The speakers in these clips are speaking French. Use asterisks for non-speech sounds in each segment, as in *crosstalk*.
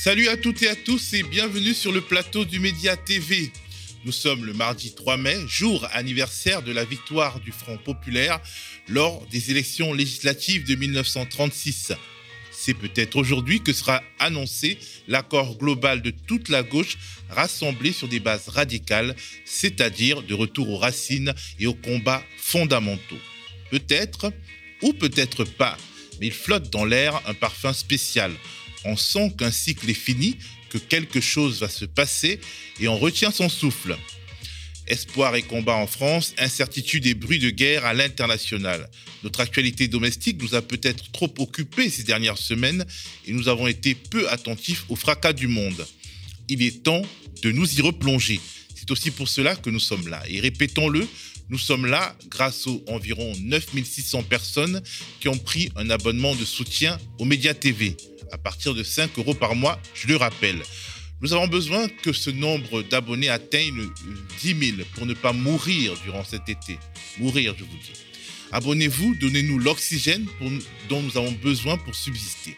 Salut à toutes et à tous et bienvenue sur le plateau du Média TV. Nous sommes le mardi 3 mai, jour anniversaire de la victoire du Front populaire lors des élections législatives de 1936. C'est peut-être aujourd'hui que sera annoncé l'accord global de toute la gauche rassemblée sur des bases radicales, c'est-à-dire de retour aux racines et aux combats fondamentaux. Peut-être, ou peut-être pas, mais il flotte dans l'air un parfum spécial, on sent qu'un cycle est fini, que quelque chose va se passer et on retient son souffle. Espoir et combat en France, incertitude et bruit de guerre à l'international. Notre actualité domestique nous a peut-être trop occupés ces dernières semaines et nous avons été peu attentifs au fracas du monde. Il est temps de nous y replonger. C'est aussi pour cela que nous sommes là. Et répétons-le, nous sommes là grâce aux environ 9600 personnes qui ont pris un abonnement de soutien aux médias TV à partir de 5 euros par mois, je le rappelle. Nous avons besoin que ce nombre d'abonnés atteigne 10 000 pour ne pas mourir durant cet été. Mourir, je vous dis. Abonnez-vous, donnez-nous l'oxygène dont nous avons besoin pour subsister.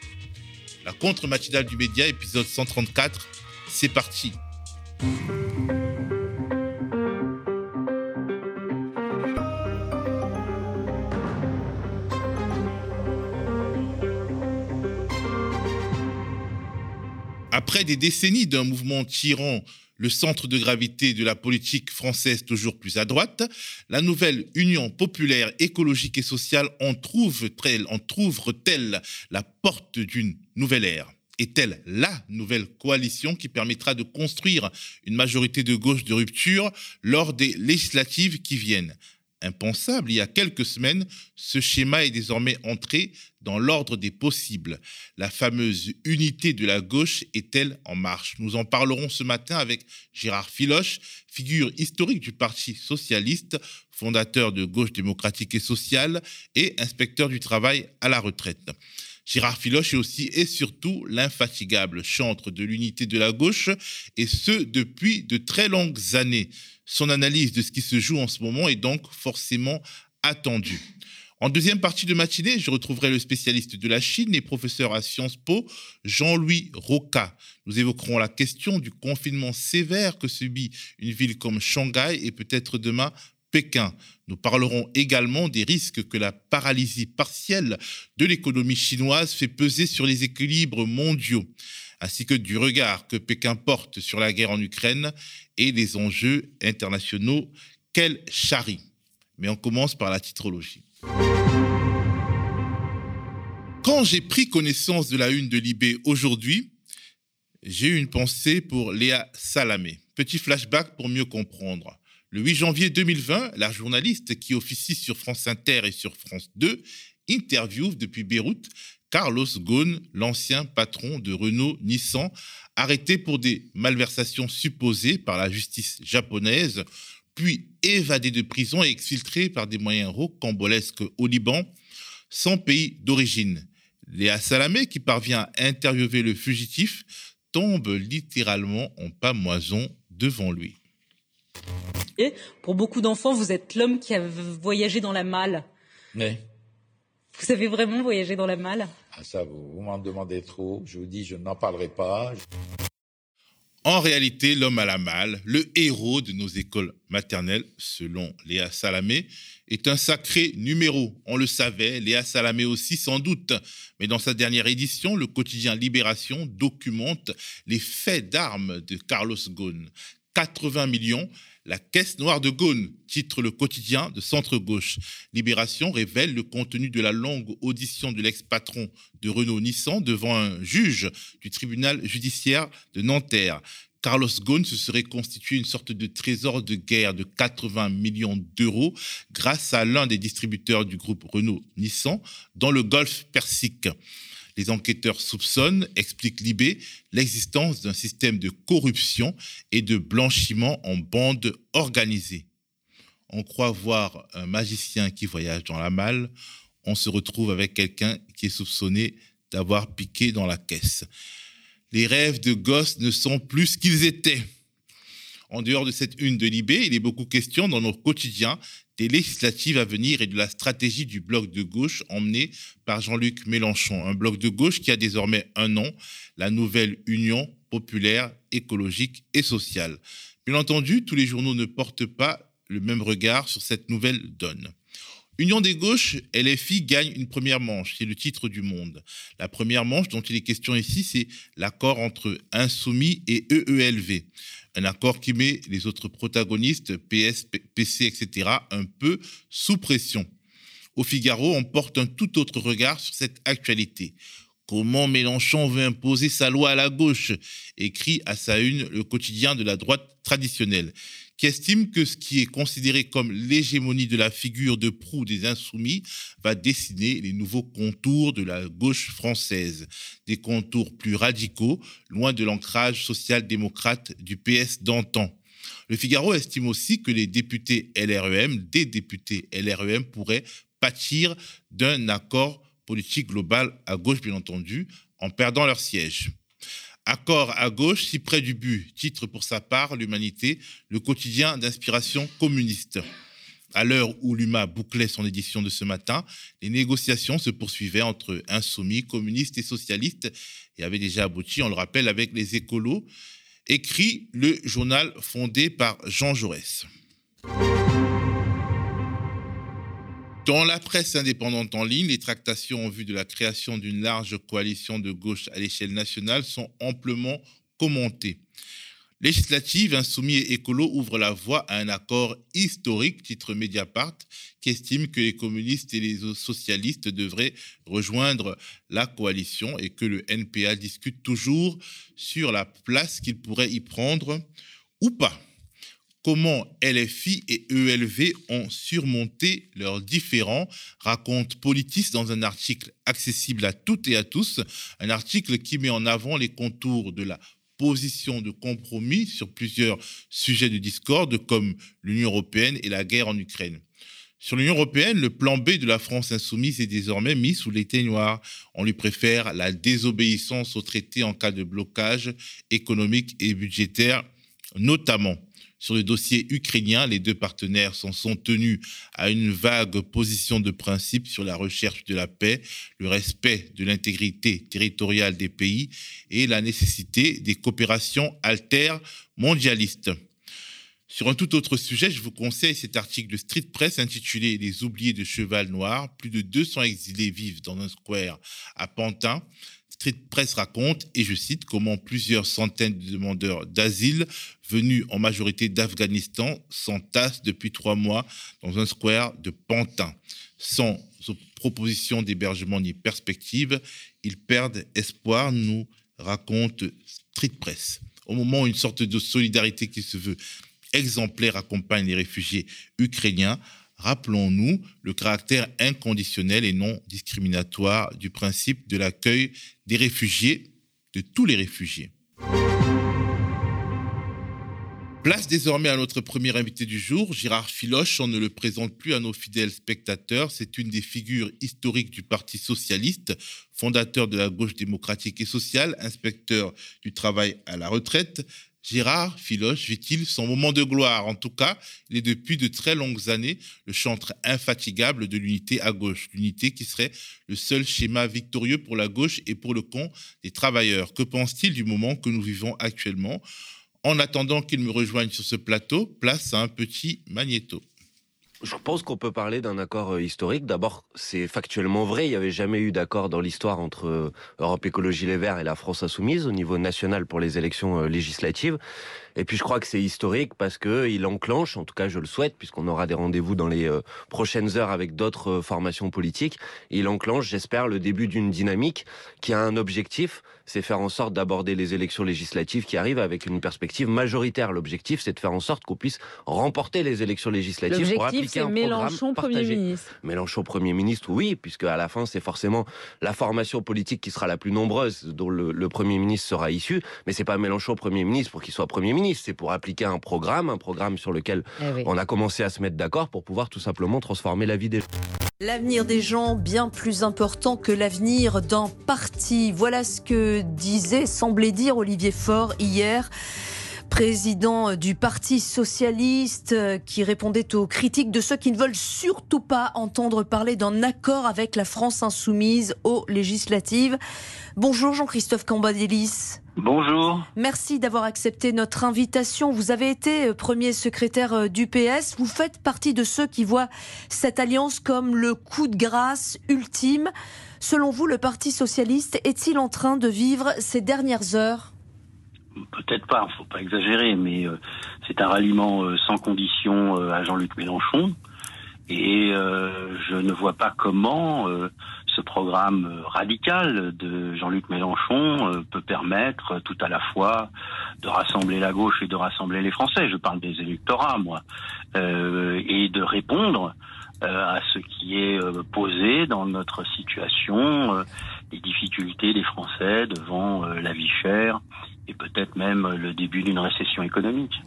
La contre-matinale du média, épisode 134, c'est parti. Après des décennies d'un mouvement tirant le centre de gravité de la politique française toujours plus à droite, la nouvelle Union populaire écologique et sociale en trouve-t-elle trouve la porte d'une nouvelle ère? Est-elle la nouvelle coalition qui permettra de construire une majorité de gauche de rupture lors des législatives qui viennent? Impensable il y a quelques semaines, ce schéma est désormais entré dans l'ordre des possibles. La fameuse unité de la gauche est-elle en marche? Nous en parlerons ce matin avec Gérard Filoche, figure historique du Parti socialiste, fondateur de Gauche démocratique et sociale et inspecteur du travail à la retraite. Gérard Filoche est aussi et surtout l'infatigable chantre de l'unité de la gauche, et ce depuis de très longues années. Son analyse de ce qui se joue en ce moment est donc forcément attendue. En deuxième partie de matinée, je retrouverai le spécialiste de la Chine et professeur à Sciences Po, Jean-Louis Roca. Nous évoquerons la question du confinement sévère que subit une ville comme Shanghai et peut-être demain Pékin. Nous parlerons également des risques que la paralysie partielle de l'économie chinoise fait peser sur les équilibres mondiaux ainsi que du regard que Pékin porte sur la guerre en Ukraine et les enjeux internationaux qu'elle charrie. Mais on commence par la titrologie. Quand j'ai pris connaissance de la une de Libé aujourd'hui, j'ai eu une pensée pour Léa Salamé. Petit flashback pour mieux comprendre. Le 8 janvier 2020, la journaliste qui officie sur France Inter et sur France 2 interviewe depuis Beyrouth Carlos Ghosn, l'ancien patron de Renault-Nissan, arrêté pour des malversations supposées par la justice japonaise, puis évadé de prison et exfiltré par des moyens rocambolesques au Liban, sans pays d'origine. Léa Salamé, qui parvient à interviewer le fugitif, tombe littéralement en pamoison devant lui. Et pour beaucoup d'enfants, vous êtes l'homme qui a voyagé dans la malle. Oui. Vous avez vraiment voyagé dans la malle? Ah, Ça, vous, m'en demandez trop. Je vous dis, je n'en parlerai pas. En réalité, l'homme à la malle, le héros de nos écoles maternelles, selon Léa Salamé, est un sacré numéro. On le savait, Léa Salamé aussi sans doute. Mais dans sa dernière édition, le quotidien Libération documente les faits d'armes de Carlos Ghosn. 80 millions, la caisse noire de Gaune, titre le quotidien de centre-gauche. Libération révèle le contenu de la longue audition de l'ex-patron de Renault-Nissan devant un juge du tribunal judiciaire de Nanterre. Carlos Ghosn se serait constitué une sorte de trésor de guerre de 80 millions d'euros grâce à l'un des distributeurs du groupe Renault-Nissan dans le Golfe Persique. Les enquêteurs soupçonnent, explique Libé, l'existence d'un système de corruption et de blanchiment en bande organisée. On croit voir un magicien qui voyage dans la malle, on se retrouve avec quelqu'un qui est soupçonné d'avoir piqué dans la caisse. Les rêves de gosses ne sont plus ce qu'ils étaient. En dehors de cette une de Libé, il est beaucoup question dans nos quotidiens des législatives à venir et de la stratégie du bloc de gauche emmené par Jean-Luc Mélenchon. Un bloc de gauche qui a désormais un nom, la nouvelle Union populaire, écologique et sociale. Bien entendu, tous les journaux ne portent pas le même regard sur cette nouvelle donne. Union des gauches, LFI gagne une première manche, c'est le titre du Monde. La première manche dont il est question ici, c'est l'accord entre Insoumis et EELV. Un accord qui met les autres protagonistes, PS, PC, etc., un peu sous pression. Au Figaro, on porte un tout autre regard sur cette actualité. Comment Mélenchon veut imposer sa loi à la gauche écrit à sa une le quotidien de la droite traditionnelle qui estime que ce qui est considéré comme l'hégémonie de la figure de proue des insoumis va dessiner les nouveaux contours de la gauche française, des contours plus radicaux, loin de l'ancrage social-démocrate du PS d'antan. Le Figaro estime aussi que les députés LREM, des députés LREM, pourraient pâtir d'un accord politique global à gauche, bien entendu, en perdant leur siège. Accord à gauche, si près du but, titre pour sa part l'Humanité, le quotidien d'inspiration communiste. À l'heure où l'UMA bouclait son édition de ce matin, les négociations se poursuivaient entre insoumis, communistes et socialistes et avaient déjà abouti, on le rappelle, avec les écolos, écrit le journal fondé par Jean Jaurès. Dans la presse indépendante en ligne, les tractations en vue de la création d'une large coalition de gauche à l'échelle nationale sont amplement commentées. Législative, Insoumis et Écolo ouvrent la voie à un accord historique, titre Mediapart, qui estime que les communistes et les socialistes devraient rejoindre la coalition et que le NPA discute toujours sur la place qu'il pourrait y prendre ou pas comment LFI et ELV ont surmonté leurs différends, raconte Politis dans un article accessible à toutes et à tous, un article qui met en avant les contours de la position de compromis sur plusieurs sujets de discorde comme l'Union européenne et la guerre en Ukraine. Sur l'Union européenne, le plan B de la France insoumise est désormais mis sous noir. On lui préfère la désobéissance au traité en cas de blocage économique et budgétaire, notamment. Sur le dossier ukrainien, les deux partenaires s'en sont tenus à une vague position de principe sur la recherche de la paix, le respect de l'intégrité territoriale des pays et la nécessité des coopérations alter-mondialistes. Sur un tout autre sujet, je vous conseille cet article de Street Press intitulé Les oubliés de Cheval Noir. Plus de 200 exilés vivent dans un square à Pantin. Street Press raconte, et je cite, comment plusieurs centaines de demandeurs d'asile venus en majorité d'Afghanistan s'entassent depuis trois mois dans un square de Pantin. Sans proposition d'hébergement ni perspective, ils perdent espoir, nous raconte Street Press. Au moment où une sorte de solidarité qui se veut exemplaire accompagne les réfugiés ukrainiens, rappelons-nous le caractère inconditionnel et non discriminatoire du principe de l'accueil des réfugiés, de tous les réfugiés. Place désormais à notre premier invité du jour, Gérard Filoche. On ne le présente plus à nos fidèles spectateurs. C'est une des figures historiques du Parti socialiste, fondateur de la gauche démocratique et sociale, inspecteur du travail à la retraite, Gérard Filoche vit-il son moment de gloire En tout cas, il est depuis de très longues années le chantre infatigable de l'unité à gauche, l'unité qui serait le seul schéma victorieux pour la gauche et pour le compte des travailleurs. Que pense-t-il du moment que nous vivons actuellement? En attendant qu'il me rejoigne sur ce plateau, place à un petit magnéto. Je pense qu'on peut parler d'un accord euh, historique. D'abord, c'est factuellement vrai. Il n'y avait jamais eu d'accord dans l'histoire entre euh, Europe Écologie Les Verts et la France Insoumise au niveau national pour les élections euh, législatives. Et puis je crois que c'est historique parce que il enclenche, en tout cas je le souhaite, puisqu'on aura des rendez-vous dans les prochaines heures avec d'autres formations politiques. Il enclenche, j'espère, le début d'une dynamique qui a un objectif, c'est faire en sorte d'aborder les élections législatives qui arrivent avec une perspective majoritaire. L'objectif, c'est de faire en sorte qu'on puisse remporter les élections législatives pour appliquer un Mélenchon Premier ministre. Mélenchon Premier ministre, oui, puisque à la fin, c'est forcément la formation politique qui sera la plus nombreuse, dont le, Premier ministre sera issu. Mais c'est pas Mélenchon Premier ministre pour qu'il soit Premier ministre, c'est pour appliquer un programme, un programme sur lequel eh on a commencé à se mettre d'accord pour pouvoir tout simplement transformer la vie des gens. L'avenir des gens bien plus important que l'avenir d'un parti. Voilà ce que disait, semblait dire Olivier Faure hier président du Parti socialiste, euh, qui répondait aux critiques de ceux qui ne veulent surtout pas entendre parler d'un accord avec la France insoumise aux législatives. Bonjour Jean-Christophe Cambadélis. Bonjour. Merci d'avoir accepté notre invitation. Vous avez été euh, premier secrétaire euh, du PS. Vous faites partie de ceux qui voient cette alliance comme le coup de grâce ultime. Selon vous, le Parti socialiste est-il en train de vivre ces dernières heures? Peut-être pas, il faut pas exagérer, mais euh, c'est un ralliement sans condition à Jean-Luc Mélenchon. Et je ne vois pas comment ce programme radical de Jean-Luc Mélenchon peut permettre tout à la fois de rassembler la gauche et de rassembler les Français. Je parle des électorats, moi, et de répondre à ce qui est posé dans notre situation, les difficultés des Français devant la vie chère, et peut-être même le début d'une récession économique.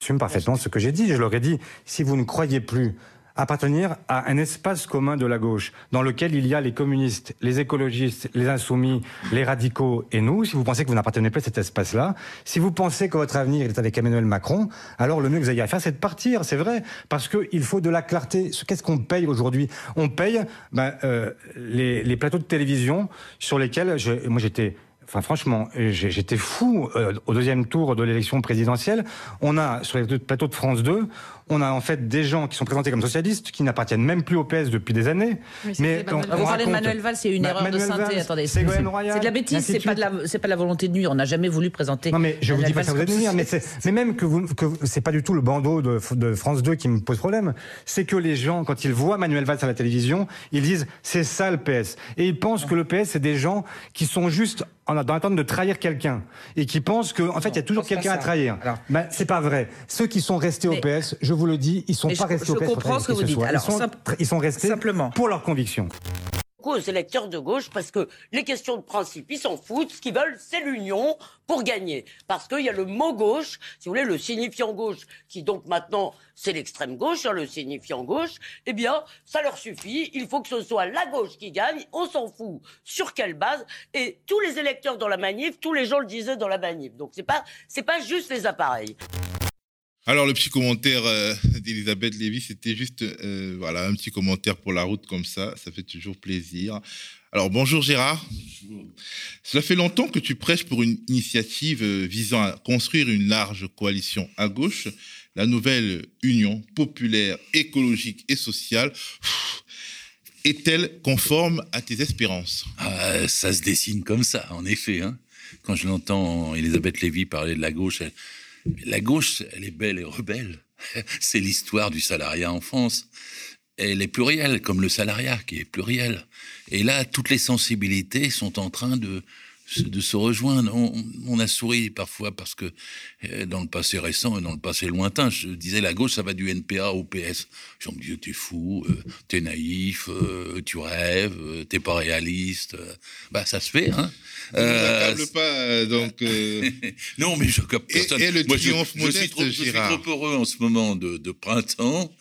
J'assume parfaitement ce que j'ai dit. Je leur ai dit, si vous ne croyez plus appartenir à un espace commun de la gauche, dans lequel il y a les communistes, les écologistes, les insoumis, les radicaux et nous, si vous pensez que vous n'appartenez plus à cet espace-là, si vous pensez que votre avenir est avec Emmanuel Macron, alors le mieux que vous ayez à faire, c'est de partir, c'est vrai, parce qu'il faut de la clarté. Qu'est-ce qu'on paye aujourd'hui? On paye ben, euh, les, les, plateaux de télévision sur lesquels, je, moi j'étais Enfin, franchement, j'étais fou euh, au deuxième tour de l'élection présidentielle. On a sur les plateaux de France 2, on a en fait des gens qui sont présentés comme socialistes, qui n'appartiennent même plus au PS depuis des années. mais on, vous parlez de Manuel Valls, c'est une erreur de synthé. Attendez, c'est de la bêtise, c'est pas de la, c'est pas de la volonté de nuire. On n'a jamais voulu présenter. Non, mais je vous dis pas ça vous nuire, mais, mais même que vous, que c'est pas du tout le bandeau de, de, France 2 qui me pose problème. C'est que les gens, quand ils voient Manuel Valls à la télévision, ils disent c'est ça le PS, et ils pensent que le PS c'est des gens qui sont juste dans l'attente de trahir quelqu'un et qui pensent qu'en en fait il y a toujours quelqu'un à trahir. Ben, c'est pas vrai. Ceux qui sont restés au PS, je vous le dis, ils sont pas restés au PS. Je comprends ce que vous dites. Alors, ils, sont, ils sont restés simplement. pour leurs convictions aux électeurs de gauche parce que les questions de principe, ils s'en foutent. Ce qu'ils veulent, c'est l'union pour gagner. Parce qu'il y a le mot gauche, si vous voulez, le signifiant gauche, qui donc maintenant, c'est l'extrême gauche, hein, le signifiant gauche. Eh bien, ça leur suffit. Il faut que ce soit la gauche qui gagne. On s'en fout. Sur quelle base Et tous les électeurs dans la manif, tous les gens le disaient dans la manif. Donc c'est pas, c'est pas juste les appareils. Alors le petit commentaire euh, d'Elisabeth Lévy, c'était juste euh, voilà un petit commentaire pour la route comme ça, ça fait toujours plaisir. Alors bonjour Gérard. Cela fait longtemps que tu prêches pour une initiative euh, visant à construire une large coalition à gauche, la nouvelle Union populaire écologique et sociale. Est-elle conforme à tes espérances? Ah, Ça se dessine comme ça, en effet. Hein. Quand je l'entends Elisabeth Lévy parler de la gauche, elle la gauche, elle est belle et rebelle. *laughs* C'est l'histoire du salariat en France. Elle est plurielle, comme le salariat qui est pluriel. Et là, toutes les sensibilités sont en train de, de se rejoindre. On, a souri parfois parce que euh, dans le passé récent et dans le passé lointain, je disais la gauche, ça va du NPA au PS. Je me disais, t'es fou, euh, t'es naïf, euh, tu rêves, t'es pas réaliste. Bah, ça se fait, hein. Euh, pas, donc. *laughs* non, mais je capte personne. Et, le Moi, je, je, suis trop, je, suis trop, heureux en ce moment de, de printemps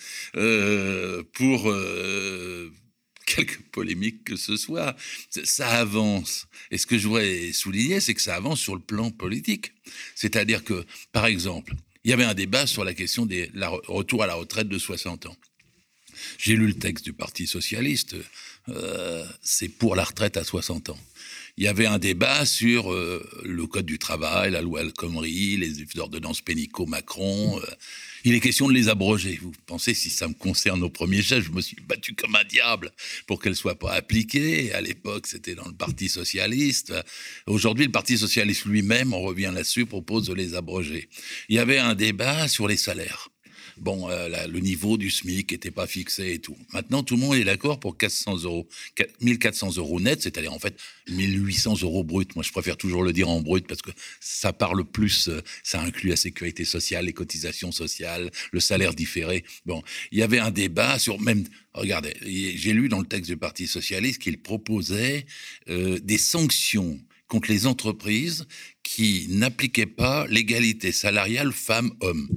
pour *laughs* quelque polémique que ce soit, ça avance. Et ce que je voudrais souligner, c'est que ça avance sur le plan politique. C'est-à-dire que, par exemple, il y avait un débat sur la question des la, retour à la retraite de 60 ans. J'ai lu le texte du Parti socialiste, euh, c'est pour la retraite à 60 ans. Il y avait un débat sur euh, le code du travail, la loi El Khomri, les ordonnances Pénicaud-Macron. Euh, il est question de les abroger. Vous pensez, si ça me concerne au premier chef, je me suis battu comme un diable pour qu'elles soient pas appliquées. À l'époque, c'était dans le Parti socialiste. Aujourd'hui, le Parti socialiste lui-même, on revient là-dessus, propose de les abroger. Il y avait un débat sur les salaires bon, euh, le niveau du SMIC n'était pas fixé et tout. Maintenant, tout le monde est d'accord pour 400 euros, 1400 euros net, c'est-à-dire en fait 1800 euros brut. Moi, je préfère toujours le dire en brut parce que ça parle plus, euh, ça inclut la sécurité sociale, les cotisations sociales, le salaire différé. Bon, il y avait un débat sur même, regardez, j'ai lu dans le texte du Parti socialiste qu'il proposait euh, des sanctions contre les entreprises qui n'appliquaient pas l'égalité salariale femmes-hommes.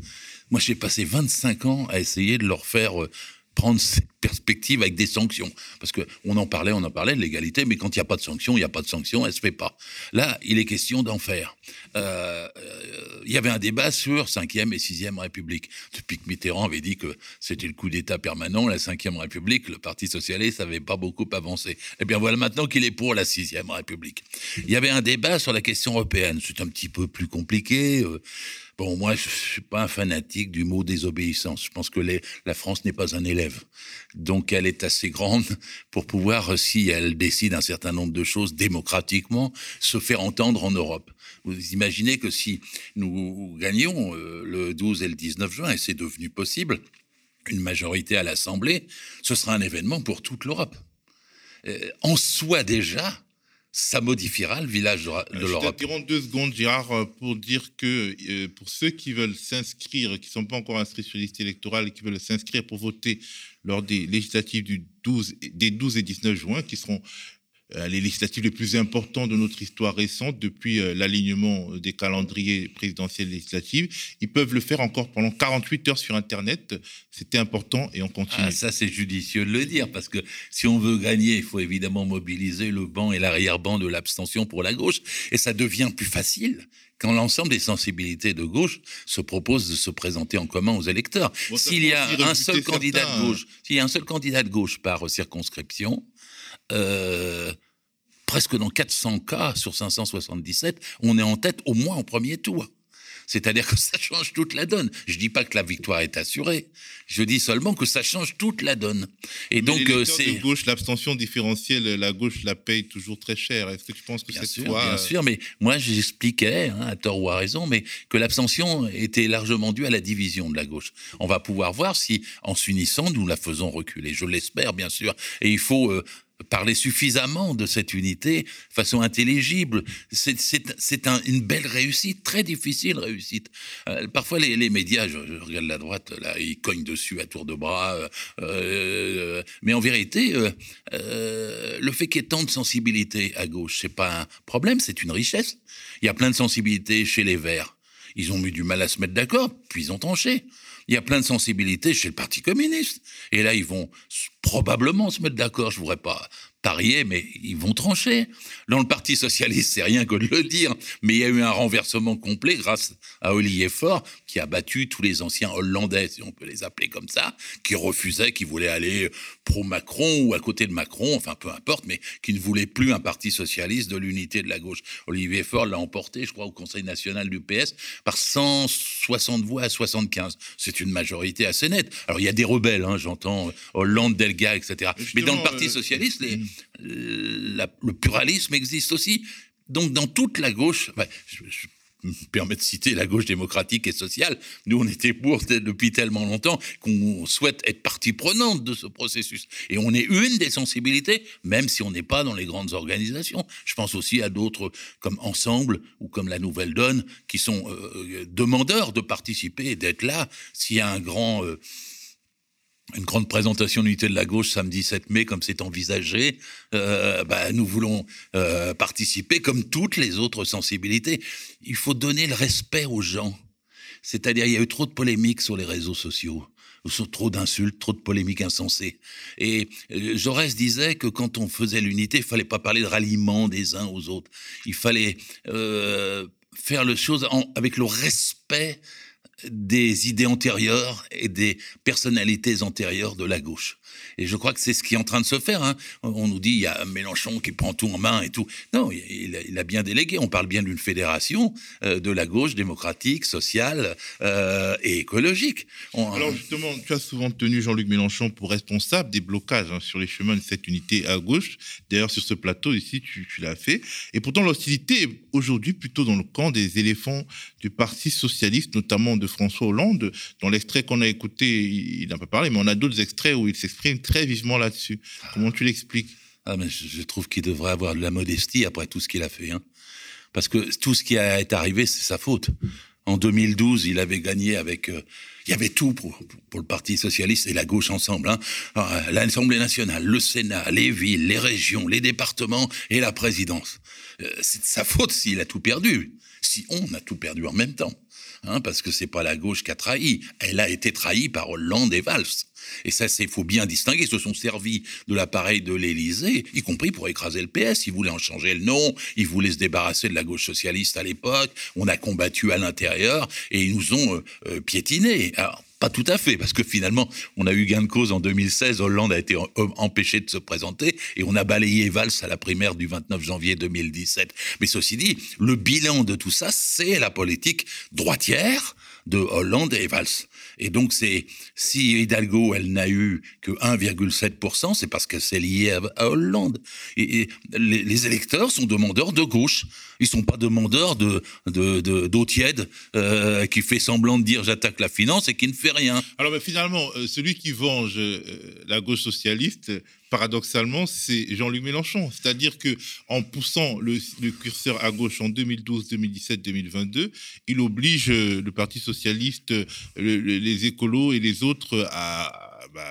Moi, j'ai passé 25 ans à essayer de leur faire euh, prendre cette perspective avec des sanctions. Parce qu'on en parlait, on en parlait de l'égalité, mais quand il n'y a pas de sanctions, il n'y a pas de sanctions, elle ne se fait pas. Là, il est question d'en faire. Euh, euh, il y avait un débat sur 5e et 6e République. Depuis que Mitterrand avait dit que c'était le coup d'État permanent, la 5e République, le Parti Socialiste n'avait pas beaucoup avancé. Eh bien voilà maintenant qu'il est pour la 6e République. Il y avait un débat sur la question européenne. C'est un petit peu plus compliqué. Bon, moi, je suis pas un fanatique du mot désobéissance. Je pense que la France n'est pas un élève. Donc, elle est assez grande pour pouvoir, si elle décide un certain nombre de choses démocratiquement, se faire entendre en Europe. Vous imaginez que si nous gagnions euh, le 12 et le 19 juin, et c'est devenu possible, une majorité à l'Assemblée, ce sera un événement pour toute l'Europe. Euh, en soi déjà, ça modifiera le village de, de l'Europe. Je deux secondes, Gérard, euh, pour dire que euh, pour ceux qui veulent s'inscrire, qui ne sont pas encore inscrits sur la liste électorale et qui veulent s'inscrire pour voter lors des législatives du 12, des 12 et 19 juin, qui seront euh, les législatives les plus importantes de notre histoire récente depuis euh, l'alignement des calendriers présidentiels législatifs. Ils peuvent le faire encore pendant 48 heures sur Internet. C'était important et on continue. Ah, ça, c'est judicieux de le dire parce que si on veut gagner, il faut évidemment mobiliser le banc et l'arrière-banc de l'abstention pour la gauche. Et ça devient plus facile quand l'ensemble des sensibilités de gauche se proposent de se présenter en commun aux électeurs. s'il y a un seul candidat de gauche, s'il y a un seul candidat de gauche par circonscription, euh, presque dans 400 cas sur 577, on est en tête au moins en premier tour. C'est-à-dire que ça change toute la donne. Je dis pas que la victoire est assurée. Je dis seulement que ça change toute la donne. Et donc euh, c'est gauche, l'abstention différentielle, la gauche la paye toujours très cher. Est-ce que tu penses que c'est sûr, Bien euh, sûr, mais moi j'expliquais, hein, à tort ou à raison, mais que l'abstention était largement due à la division de la gauche. On va pouvoir voir si, en s'unissant, nous la faisons reculer. Je l'espère, bien sûr. Et il faut euh, parler suffisamment de cette unité façon intelligible. C'est un, une belle réussite, très difficile réussite. Euh, parfois, les, les médias, je, regarde la droite, là, ils cognent dessus à tour de bras. Euh, euh, mais en vérité, le fait qu'il y ait tant de sensibilité à gauche, c'est pas un problème, c'est une richesse. Il y a plein de sensibilité chez les Verts. Ils ont eu du mal à se mettre d'accord, puis ils ont tranché. Il y a plein de sensibilités chez le Parti communiste. Et là, ils vont probablement se mettre d'accord. Je ne voudrais pas parier, mais ils vont trancher. Dans le Parti socialiste, c'est rien que de le dire, mais il y a eu un renversement complet grâce à Olivier Faure, qui a battu tous les anciens Hollandais, si on peut les appeler comme ça, qui refusaient, qui voulaient aller pro-Macron ou à côté de Macron, enfin peu importe, mais qui ne voulaient plus un Parti socialiste de l'unité de la gauche. Olivier Faure l'a emporté, je crois, au Conseil national du PS par 160 voix à 75. C'est une majorité assez nette. Alors il y a des rebelles, hein, j'entends Hollande, Delga, etc. mais dans le Parti euh, socialiste, les, le pluralisme existe aussi. Donc dans toute la gauche, je, me permets de citer la gauche démocratique et sociale, nous on était pour depuis tellement longtemps qu'on souhaite être partie prenante de ce processus. Et on est une des sensibilités, même si on n'est pas dans les grandes organisations. Je pense aussi à d'autres comme Ensemble ou comme la Nouvelle Donne, qui sont euh, demandeurs de participer et d'être là s'il y a un grand... Euh, une grande présentation d'unité de la gauche samedi 7 mai, comme c'est envisagé, euh, bah, nous voulons euh, participer comme toutes les autres sensibilités. Il faut donner le respect aux gens. C'est-à-dire, il y a eu trop de polémiques sur les réseaux sociaux, trop d'insultes, trop de polémiques insensées. Et euh, Jaurès disait que quand on faisait l'unité, il fallait pas parler de ralliement des uns aux autres. Il fallait faire les choses avec le respect des idées antérieures et des personnalités antérieures de la gauche. Et je crois que c'est ce qui est en train de se faire. Hein. On nous dit il y a Mélenchon qui prend tout en main et tout. Non, il a, bien délégué. On parle bien d'une fédération euh, de la gauche démocratique, sociale euh, et écologique. Alors justement, tu as souvent tenu Jean-Luc Mélenchon pour responsable des blocages hein, sur les chemins de cette unité à gauche. D'ailleurs, sur ce plateau ici, tu, tu l'as fait. Et pourtant, l'hostilité est aujourd'hui plutôt dans le camp des éléphants du Parti socialiste, notamment de François Hollande. Dans l'extrait qu'on a écouté, il n'a pas parlé, mais on a d'autres extraits où il s'exprime très vivement là-dessus. Comment tu l'expliques? Ah, mais je, trouve qu'il devrait avoir de la modestie après tout ce qu'il a fait. Hein. Parce que tout ce qui est arrivé, c'est sa faute. En 2012, il avait gagné avec... Euh, il y avait tout pour, le Parti socialiste et la gauche ensemble. Hein. Euh, L'Assemblée nationale, le Sénat, les villes, les régions, les départements et la présidence. Euh, c'est de sa faute s'il a tout perdu. Si on a tout perdu en même temps. Hein, parce que c'est pas la gauche qui a trahi. Elle a été trahie par Hollande et Valls. Et ça, c'est faut bien distinguer. Ils se sont servis de l'appareil de l'Élysée, y compris pour écraser le PS. Ils voulaient en changer le nom, ils voulaient se débarrasser de la gauche socialiste à l'époque. On a combattu à l'intérieur et ils nous ont euh, euh, piétinés. Pas tout à fait, parce que finalement, on a eu gain de cause en 2016. Hollande a été empêché de se présenter et on a balayé Valls à la primaire du 29 janvier 2017. Mais ceci dit, le bilan de tout ça, c'est la politique droitière de Hollande et Valls. Et donc, c'est si Hidalgo, elle n'a eu que 1,7%, c'est parce que c'est lié à, Hollande. Et, les, électeurs sont demandeurs de gauche. Ils sont pas demandeurs de d'eau tiède euh, qui fait semblant de dire j'attaque la finance et qui ne fait rien. Alors, finalement, euh, celui qui venge euh, la gauche socialiste, paradoxalement, c'est Jean-Luc Mélenchon. C'est-à-dire que en poussant le, curseur à gauche en 2012, 2017, 2022, il oblige le Parti socialiste, les écolos et les autres à bah,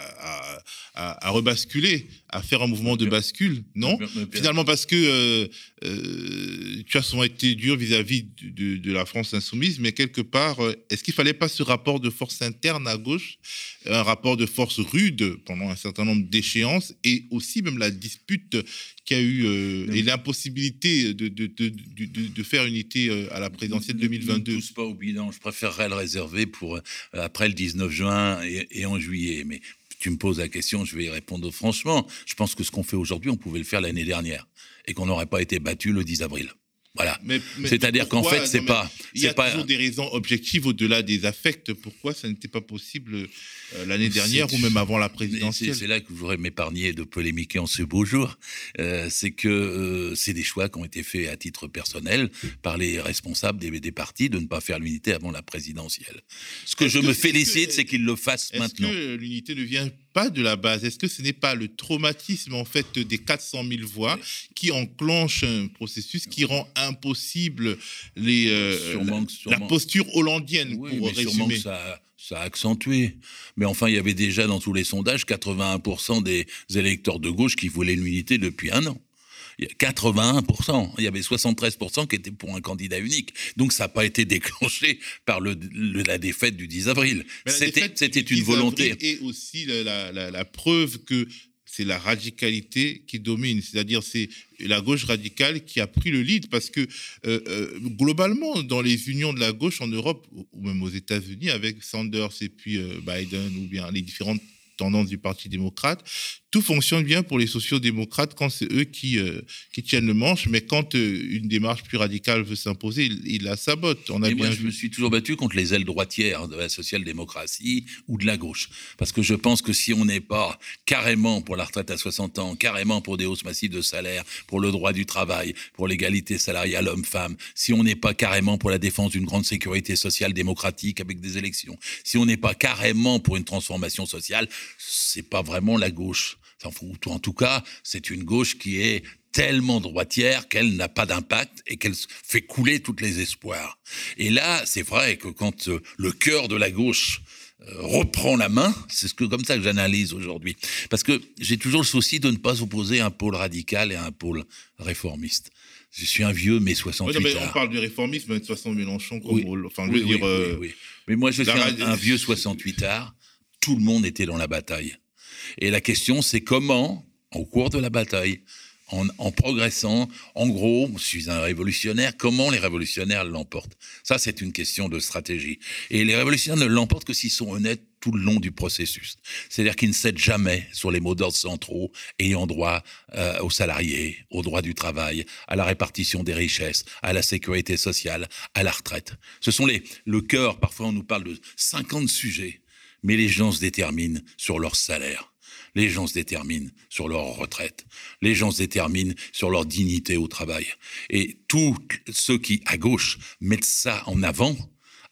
à, rebasculer, à faire un mouvement de bascule, non Finalement, parce que euh, euh, tu as souvent été dur vis-à-vis de, la France insoumise, mais quelque part, euh, est-ce qu'il fallait pas ce rapport de force interne à gauche, un rapport de force rude pendant un certain nombre d'échéances, et aussi même la dispute qu'il y a eu et l'impossibilité de, de, de, faire unité à la présidentielle 2022 Ne pousse pas au bilan, je préférerais le réserver pour après le 19 juin et, et en juillet. Mais tu me poses la question, je vais y répondre franchement. Je pense que ce qu'on fait aujourd'hui, on pouvait le faire l'année dernière et qu'on n'aurait pas été battu le 10 avril. Voilà. C'est-à-dire qu'en fait, c'est pas. Il y a pas... toujours des raisons objectives au-delà des affects. Pourquoi ça n'était pas possible euh, l'année dernière ou même avant la présidentielle? C'est là que je voudrais m'épargner de polémiquer en ce beau jour. Euh, c'est que euh, c'est des choix qui ont été faits à titre personnel par les responsables des, des partis de ne pas faire l'unité avant la présidentielle. Ce que je me félicite, c'est qu'ils le fassent maintenant. Est-ce que l'unité ne vient pas de la base Est-ce que ce n'est pas le traumatisme en fait des 400 000 voix qui enclenche un processus qui rend impossible les, euh, la, posture hollandienne pour résumer ça, ça a accentué. Mais enfin, il y avait déjà dans tous les sondages 81% des électeurs de gauche qui voulaient l'unité depuis un an. 81%. Il y avait 73% qui étaient pour un candidat unique. Donc ça n'a pas été *laughs* déclenché par le, la défaite du 10 avril. C'était une volonté. Et aussi la, la, la preuve que c'est la radicalité qui domine, c'est-à-dire c'est la gauche radicale qui a pris le lead parce que euh, euh, globalement dans les unions de la gauche en Europe ou même aux États-Unis avec Sanders et puis euh, Biden ou bien les différentes tendances du Parti démocrate, tout fonctionne bien pour les sociaux-démocrates quand c'est eux qui, euh, qui tiennent le manche, mais quand euh, une démarche plus radicale veut s'imposer, ils, la sabotent. On a bien moi, je me suis toujours battu contre les ailes droitières de la social-démocratie ou de la gauche. Parce que je pense que si on n'est pas carrément pour la retraite à 60 ans, carrément pour des hausses massives de salaire, pour le droit du travail, pour l'égalité salariale homme-femme, si on n'est pas carrément pour la défense d'une grande sécurité sociale démocratique avec des élections, si on n'est pas carrément pour une transformation sociale, c'est pas vraiment la gauche en tout cas, c'est une gauche qui est tellement droitière qu'elle n'a pas d'impact et qu'elle fait couler tous les espoirs. Et là, c'est vrai que quand euh, le cœur de la gauche euh, reprend la main, c'est ce que comme ça que j'analyse aujourd'hui, parce que j'ai toujours le souci de ne pas opposer un pôle radical et un pôle réformiste. Je suis un vieux, mais 68 mais On parle du réformisme, mais de toute façon, Mélenchon, comme enfin, oui, dire, euh, Mais moi, je suis un, vieux 68 art. Tout le monde était dans la bataille. Et la question, c'est comment, au cours de la bataille, en, progressant, en gros, je suis un révolutionnaire, comment les révolutionnaires l'emportent? Ça, c'est une question de stratégie. Et les révolutionnaires ne l'emportent que s'ils sont honnêtes tout le long du processus. C'est-à-dire qu'ils ne cèdent jamais sur les mots d'ordre centraux ayant droit euh, aux salariés, au droit du travail, à la répartition des richesses, à la sécurité sociale, à la retraite. Ce sont les, le cœur, parfois on nous parle de 50 sujets, mais les gens se déterminent sur leur salaire les gens se déterminent sur leur retraite. Les gens se déterminent sur leur dignité au travail. Et tous ceux qui, à gauche, mettent ça en avant,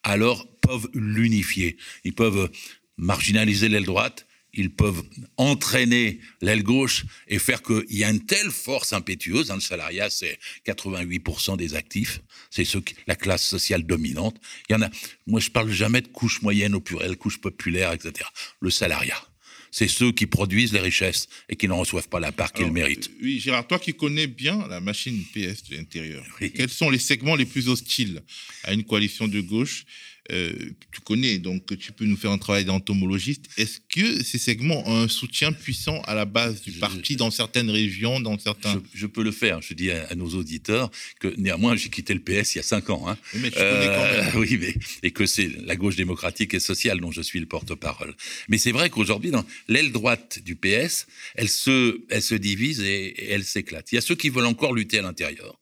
alors peuvent l'unifier. Ils peuvent marginaliser l'aile droite, ils peuvent entraîner l'aile gauche et faire qu'il y a une telle force impétueuse. Dans le salariat, c'est 88% des actifs. C'est la classe sociale dominante. Il y en a. Moi, je parle jamais de couche moyenne au pluriel, couche populaire, etc. Le salariat c'est ceux qui produisent les richesses et qui n'en reçoivent pas la part qu'ils méritent. Euh, oui, Gérard, toi qui connais bien la machine PS de l'intérieur, quels sont les segments les plus hostiles à une coalition de gauche euh, tu connais, donc tu peux nous faire un travail d'entomologiste. Est-ce que ces segments ont un soutien puissant à la base du parti dans certaines régions, dans certains... Je, peux le faire. Je dis à, nos auditeurs que néanmoins, j'ai quitté le PS il y a cinq ans. Hein. mais tu connais quand même. Euh, *laughs* oui, mais, et que c'est la gauche démocratique et sociale dont je suis le porte-parole. Mais c'est vrai qu'aujourd'hui, dans l'aile droite du PS, elle se, elle se divise et, et elle s'éclate. Il y a ceux qui veulent encore lutter à l'intérieur.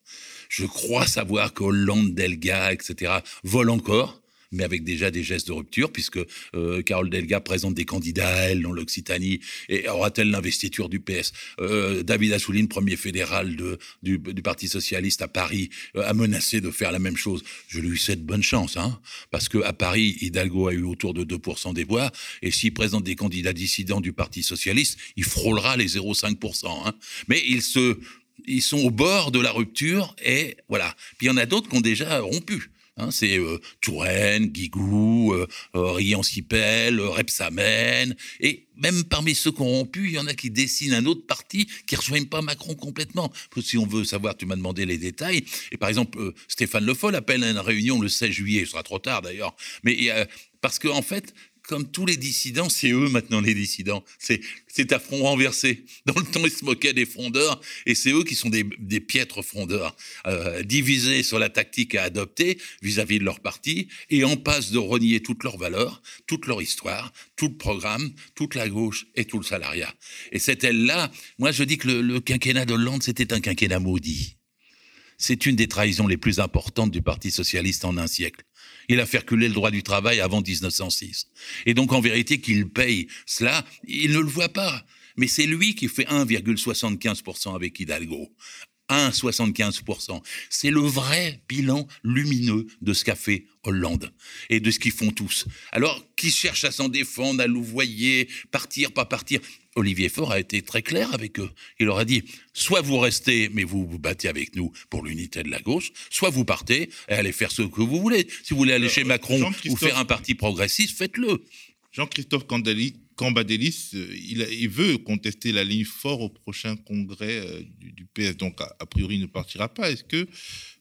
Je crois savoir qu'Hollande, Delga, etc. volent encore mais avec déjà des gestes de rupture, puisque euh, Carole Delga présente des candidats à elle dans l'Occitanie, et aura-t-elle l'investiture du PS euh, David Assouline, premier fédéral du, Parti Socialiste à Paris, euh, a menacé de faire la même chose. Je lui souhaite bonne chance, hein, parce que à Paris, Hidalgo a eu autour de 2% des voix, et s'il présente des candidats dissidents du Parti Socialiste, il frôlera les 0,5%. Hein. Mais ils sont au bord de la rupture et voilà. Puis il y en a d'autres qui ont déjà rompu. Hein, c'est euh, Touraine, Guigou, euh, euh Rian-Sipel, euh, Repsamen, et même parmi ceux rompu, il y en a qui dessinent un autre parti qui ne rejoignent pas Macron complètement. Si on veut savoir, tu m'as demandé les détails. Et par exemple, Stéphane Le Foll appelle à une réunion le 16 juillet, ce sera trop tard d'ailleurs, mais parce qu'en en fait, comme tous les dissidents, c'est eux maintenant les dissidents. C'est, c'est à front renversé. Dans le temps, ils se moquaient des frondeurs, et c'est eux qui sont des, piètres frondeurs, euh, divisés sur la tactique à adopter vis-à-vis de leur parti, et en passe de renier toutes leurs valeurs, toute leur histoire, tout le programme, toute la gauche et tout le salariat. Et cette aile-là, moi je dis que le, le quinquennat d'Hollande, c'était un quinquennat maudit. C'est une des trahisons les plus importantes du Parti socialiste en un siècle. Il a fait reculer le droit du travail avant 1906. Et donc, en vérité, qu'il paye cela, il ne le voit pas. Mais c'est lui qui fait 1,75% avec Hidalgo. 1,75%. C'est le vrai bilan lumineux de ce qu'a fait Hollande et de ce qu'ils font tous. Alors, qui cherche à s'en défendre, à louvoyer, partir, pas partir? Olivier Faure a été très clair avec eux. Il leur a dit soit vous restez, mais vous vous battez avec nous pour l'unité de la gauche, soit vous partez et allez faire ce que vous voulez. Si vous voulez aller chez Macron ou faire un parti progressiste, faites-le. Jean-Christophe Cambadélis, euh, il, veut contester la ligne fort au prochain congrès euh, du, PS, donc a, priori il ne partira pas. Est-ce que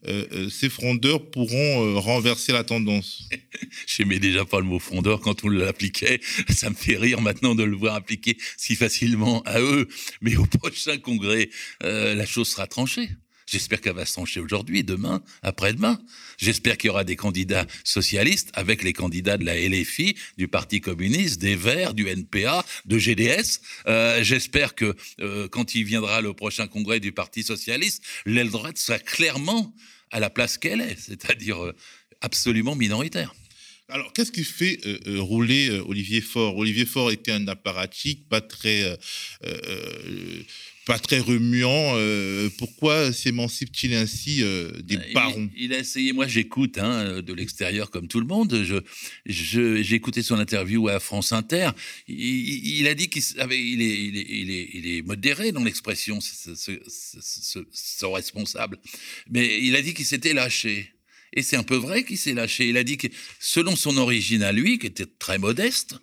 euh, ces frondeurs pourront renverser la tendance? *laughs* J'aimais déjà pas le mot frondeur quand on l'appliquait. Ça me fait rire maintenant de le voir appliquer si facilement à eux. Mais au prochain congrès, la chose sera tranchée. J'espère qu'elle va se trancher aujourd'hui, demain, après-demain. J'espère qu'il y aura des candidats socialistes avec les candidats de la LFI, du Parti communiste, des Verts, du NPA, de GDS. Euh, J'espère que euh, quand il viendra le prochain congrès du Parti socialiste, l'aile droite sera clairement à la place qu'elle est, c'est-à-dire euh, absolument minoritaire. Alors, qu'est-ce qui fait rouler Olivier Faure? Olivier Faure était un apparatchik, pas très pas très remuant. Euh, pourquoi s'émancipe-t-il ainsi euh, des barons? il, a essayé, moi j'écoute hein, de l'extérieur comme tout le monde. Je, j'ai écouté son interview à France Inter. Il, a dit qu'il il est, il, est, il, est, modéré dans l'expression, son responsable. Mais il a dit qu'il s'était lâché. Et c'est un peu vrai qu'il s'est lâché. Il a dit que selon son origine à lui, qui était très modeste,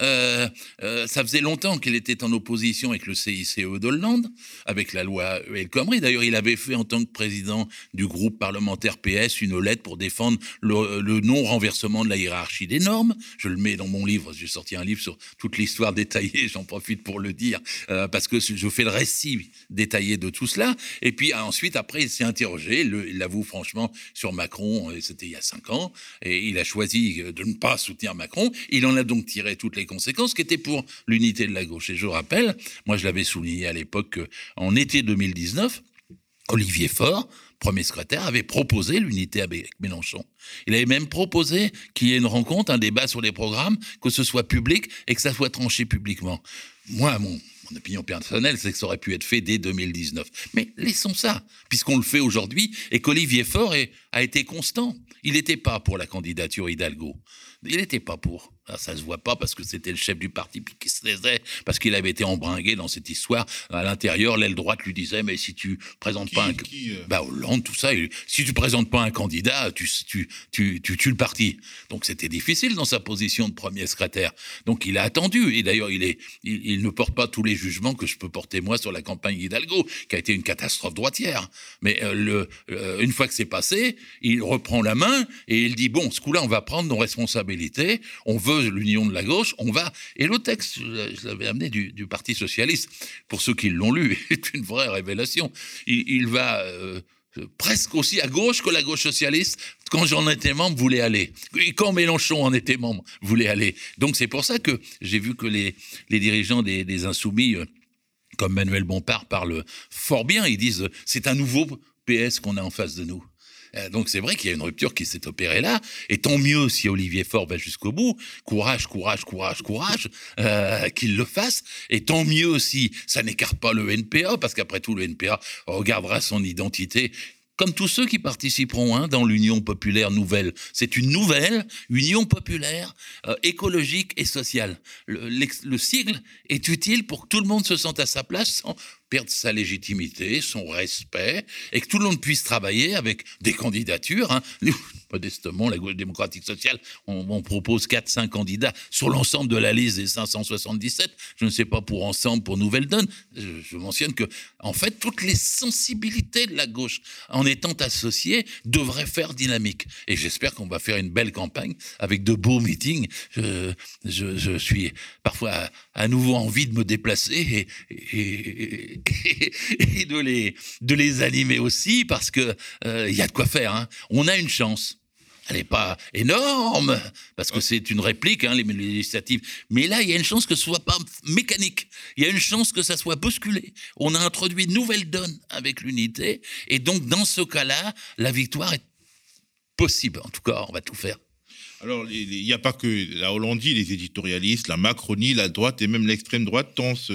euh, euh, ça faisait longtemps qu'il était en opposition avec le CICE d'Hollande, avec la loi El Khomri. D'ailleurs, il avait fait en tant que président du groupe parlementaire PS une lettre pour défendre le, non-renversement de la hiérarchie des normes. Je le mets dans mon livre. J'ai sorti un livre sur toute l'histoire détaillée. *laughs* J'en profite pour le dire euh, parce que je fais le récit détaillé de tout cela. Et puis ensuite, après, il s'est interrogé. il l'avoue franchement sur Macron. C'était il y a cinq ans, et il a choisi de ne pas soutenir Macron. Il en a donc tiré toutes les conséquences qui étaient pour l'unité de la gauche. Et je rappelle, moi je l'avais souligné à l'époque, en été 2019, Olivier Faure, premier secrétaire, avait proposé l'unité avec Mélenchon. Il avait même proposé qu'il y ait une rencontre, un débat sur les programmes, que ce soit public et que ça soit tranché publiquement. Moi, mon, mon opinion personnelle, c'est que ça aurait pu être fait dès 2019. Mais laissons ça, puisqu'on le fait aujourd'hui et qu'Olivier Faure a été constant. Il n'était pas pour la candidature Hidalgo. Il n'était pas pour. Ah, ça se voit pas parce que c'était le chef du parti qui se taisait, parce qu'il avait été embringué dans cette histoire. À l'intérieur, l'aile droite lui disait, mais si tu présentes pas un... Qui, euh bah, Hollande, tout ça, si tu présentes pas un candidat, tu, tu, tu, tu tues le parti. Donc c'était difficile dans sa position de premier secrétaire. Donc il a attendu. Et d'ailleurs, il, est, il, ne porte pas tous les jugements que je peux porter moi sur la campagne Hidalgo, qui a été une catastrophe droitière. Mais euh, le, euh, une fois que c'est passé, il reprend la main et il dit, bon, ce coup-là, on va prendre nos responsabilités, on veut l'union de la gauche, on va. Et le texte, je l'avais amené du, Parti socialiste, pour ceux qui l'ont lu, *laughs* est une vraie révélation. Il, va. Euh, presque aussi à gauche que la gauche socialiste, quand j'en étais membre, voulait aller. Et quand Mélenchon en était membre, voulait aller. Donc c'est pour ça que j'ai vu que les, dirigeants des, des Insoumis, euh, comme Manuel Bompard, parlent fort bien. Ils disent c'est un nouveau PS qu'on a en face de nous. Euh, donc c'est vrai qu'il y a une rupture qui s'est opérée là, et tant mieux si Olivier Faure va jusqu'au bout. Courage, courage, courage, courage, euh, qu'il le fasse. Et tant mieux si ça n'écarte pas le NPA, parce qu'après tout le NPA regardera son identité comme tous ceux qui participeront hein, dans l'Union populaire nouvelle. C'est une nouvelle Union populaire euh, écologique et sociale. Le, le, sigle est utile pour que tout le monde se sente à sa place sans perdre sa légitimité, son respect, et que tout le monde puisse travailler avec des candidatures. Hein. Modestement, la gauche démocratique sociale, on, propose 4-5 candidats sur l'ensemble de la liste des 577. Je ne sais pas pour ensemble, pour Nouvelle Donne. Je, mentionne que, en fait, toutes les sensibilités de la gauche, en étant associées, devraient faire dynamique. Et j'espère qu'on va faire une belle campagne avec de beaux meetings. Je, je, suis parfois à, nouveau envie de me déplacer et de les, de les animer aussi parce que il euh, y a de quoi faire. Hein. On a une chance. Elle n'est pas énorme, parce que c'est une réplique, hein, les législatives. Mais là, il y a une chance que ce soit pas mécanique. Il y a une chance que ça soit bousculé. On a introduit une nouvelle donne avec l'unité. Et donc, dans ce cas-là, la victoire est possible. En tout cas, on va tout faire. Alors, il n'y a pas que la Hollandie, les éditorialistes, la Macronie, la droite et même l'extrême droite tensent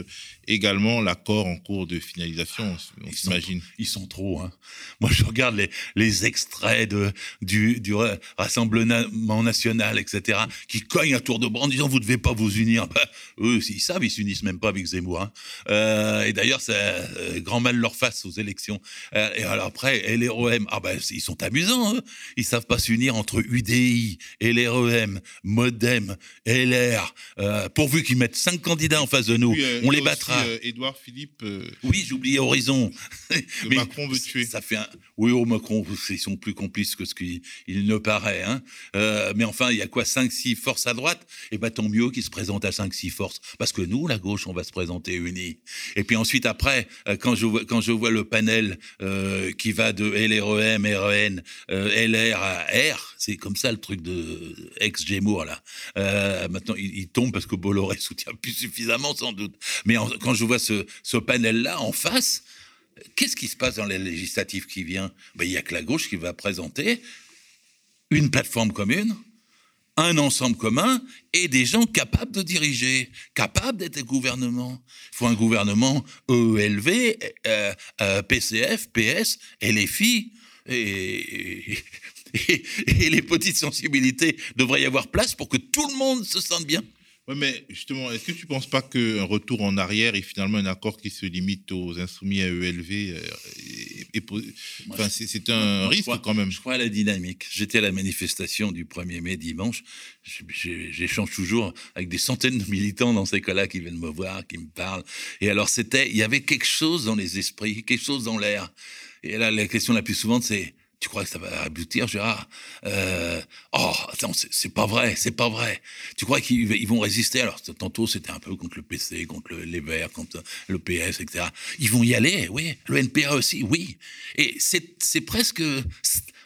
également l'accord en cours de finalisation, on s'imagine. Ils sont trop. Hein. Moi, je regarde les, les extraits de, du, du Rassemblement national, etc., qui cognent à tour de bras en disant vous ne devez pas vous unir. Bah, eux, ils savent, ils s'unissent même pas avec Zemmour. Hein. Euh, et d'ailleurs, c'est euh, grand mal leur face aux élections. Euh, et alors après, LREM, ah ben, ils sont amusants. Hein. Ils savent pas s'unir entre UDI, LREM, MoDem, LR. Euh, pourvu qu'ils mettent cinq candidats en face de nous, on les battra euh, Édouard Philippe. Euh, oui, j'oubliais Horizon. *laughs* mais Macron veut tuer. Ça fait un... Oui, au Macron, ils sont plus complices que ce qu'il ne paraît. Hein. Euh, mais enfin, il y a quoi 5-6 forces à droite? Et eh bien, tant mieux qu'ils se présentent à 5-6 forces. Parce que nous, la gauche, on va se présenter unis. Et puis ensuite, après, quand je vois, quand je vois le panel qui va de LREM, REN, LR à R, c'est comme ça le truc de ex-Gémour, là. maintenant, il, tombe parce que Bolloré *laughs* soutient plus suffisamment, sans doute. Mais quand je vois ce, panel-là en face, qu'est-ce qui se passe dans les législatives qui vient? Ben, Il n'y a que la gauche qui va présenter une plateforme commune, un ensemble commun et des gens capables de diriger, capables d'être gouvernement. Il faut un gouvernement EELV, euh, euh, PCF, PS, LFI et, *laughs* et les petites sensibilités devraient y avoir place pour que tout le monde se sente bien. Oui, mais justement, est-ce que tu ne penses pas qu'un retour en arrière est finalement un accord qui se limite aux insoumis à ELV enfin, C'est un risque quand même. Je crois à la dynamique. J'étais à la manifestation du 1er mai dimanche. J'échange toujours avec des centaines de militants dans ces cas-là qui viennent me voir, qui me parlent. Et alors, c'était, il y avait quelque chose dans les esprits, quelque chose dans l'air. Et là, la question la plus souvent, c'est tu crois que ça va aboutir, Gérard? Euh, Oh, attends, c'est pas vrai, c'est pas vrai. Tu crois qu'ils vont résister? Alors, tantôt, c'était un peu contre le PC, contre les Verts, contre le PS, etc. Ils vont y aller, oui. Le NPA aussi, oui. Et c'est presque,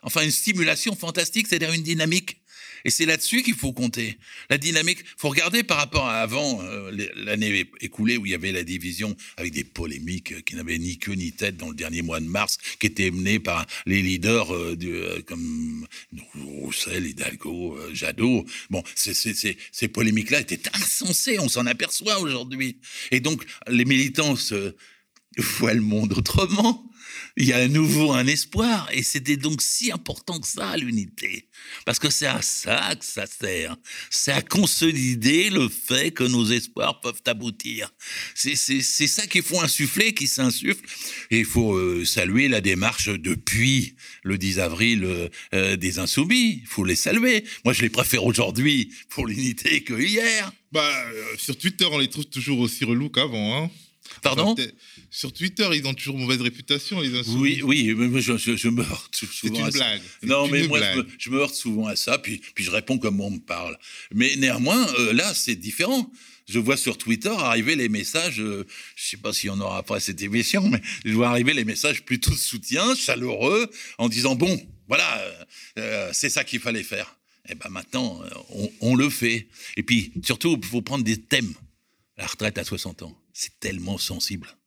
enfin, une stimulation fantastique, c'est-à-dire une dynamique et c'est là-dessus qu'il faut compter. La dynamique, faut regarder par rapport à avant, euh, l'année écoulée où il y avait la division avec des polémiques qui n'avaient ni queue ni tête dans le dernier mois de mars, qui étaient menées par les leaders euh, euh, comme Roussel, Hidalgo, Jadot. Bon, ces polémiques-là étaient insensées, on s'en aperçoit aujourd'hui. Et donc, les militants se voient le monde autrement il y a à nouveau un espoir. Et c'était donc si important que ça, l'unité. Parce que c'est à ça que ça sert. C'est à consolider le fait que nos espoirs peuvent aboutir. C'est ça qu'il faut insuffler, qui s'insuffle. Et il faut euh, saluer la démarche depuis le 10 avril euh, euh, des Insoumis. Il faut les saluer. Moi, je les préfère aujourd'hui pour l'unité que hier. Bah, sur Twitter, on les trouve toujours aussi relous qu'avant. Hein Pardon Sur Twitter, ils ont toujours mauvaise réputation, les Oui, oui, mais je, je, me heurte *laughs* souvent. C'est une blague. Non, mais moi, je me, heurte souvent à ça, puis, puis je réponds comme on me parle. Mais néanmoins, euh, là, c'est différent. Je vois sur Twitter arriver les messages, euh, je ne sais pas s'il y en aura après cette émission, mais je vois arriver les messages plutôt de soutien, chaleureux, en disant bon, voilà, euh, c'est ça qu'il fallait faire. Et eh ben maintenant, on, on le fait. Et puis surtout, il faut prendre des thèmes. La retraite à 60 ans c'est tellement sensible.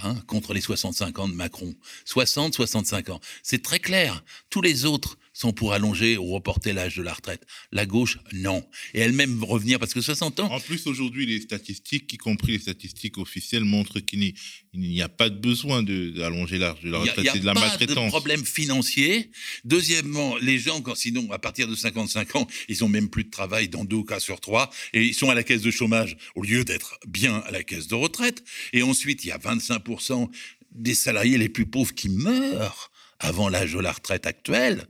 Hein, contre les 65 ans de Macron. 60, 65 ans. C'est très clair. Tous les autres sont pour allonger ou reporter l'âge de la retraite. La gauche, non. Et elle-même revenir, parce que 60 ans... En plus, aujourd'hui, les statistiques, y compris les statistiques officielles, montrent qu'il n'y a pas de besoin d'allonger l'âge de la retraite. C'est de la maltraitance. Il n'y a pas de problème financier. Deuxièmement, les gens, quand, sinon, à partir de 55 ans, ils ont même plus de travail dans deux cas sur trois, et ils sont à la caisse de chômage au lieu d'être bien à la caisse de retraite. Et ensuite, il y a 25% des salariés les plus pauvres qui meurent avant l'âge de la retraite actuelle.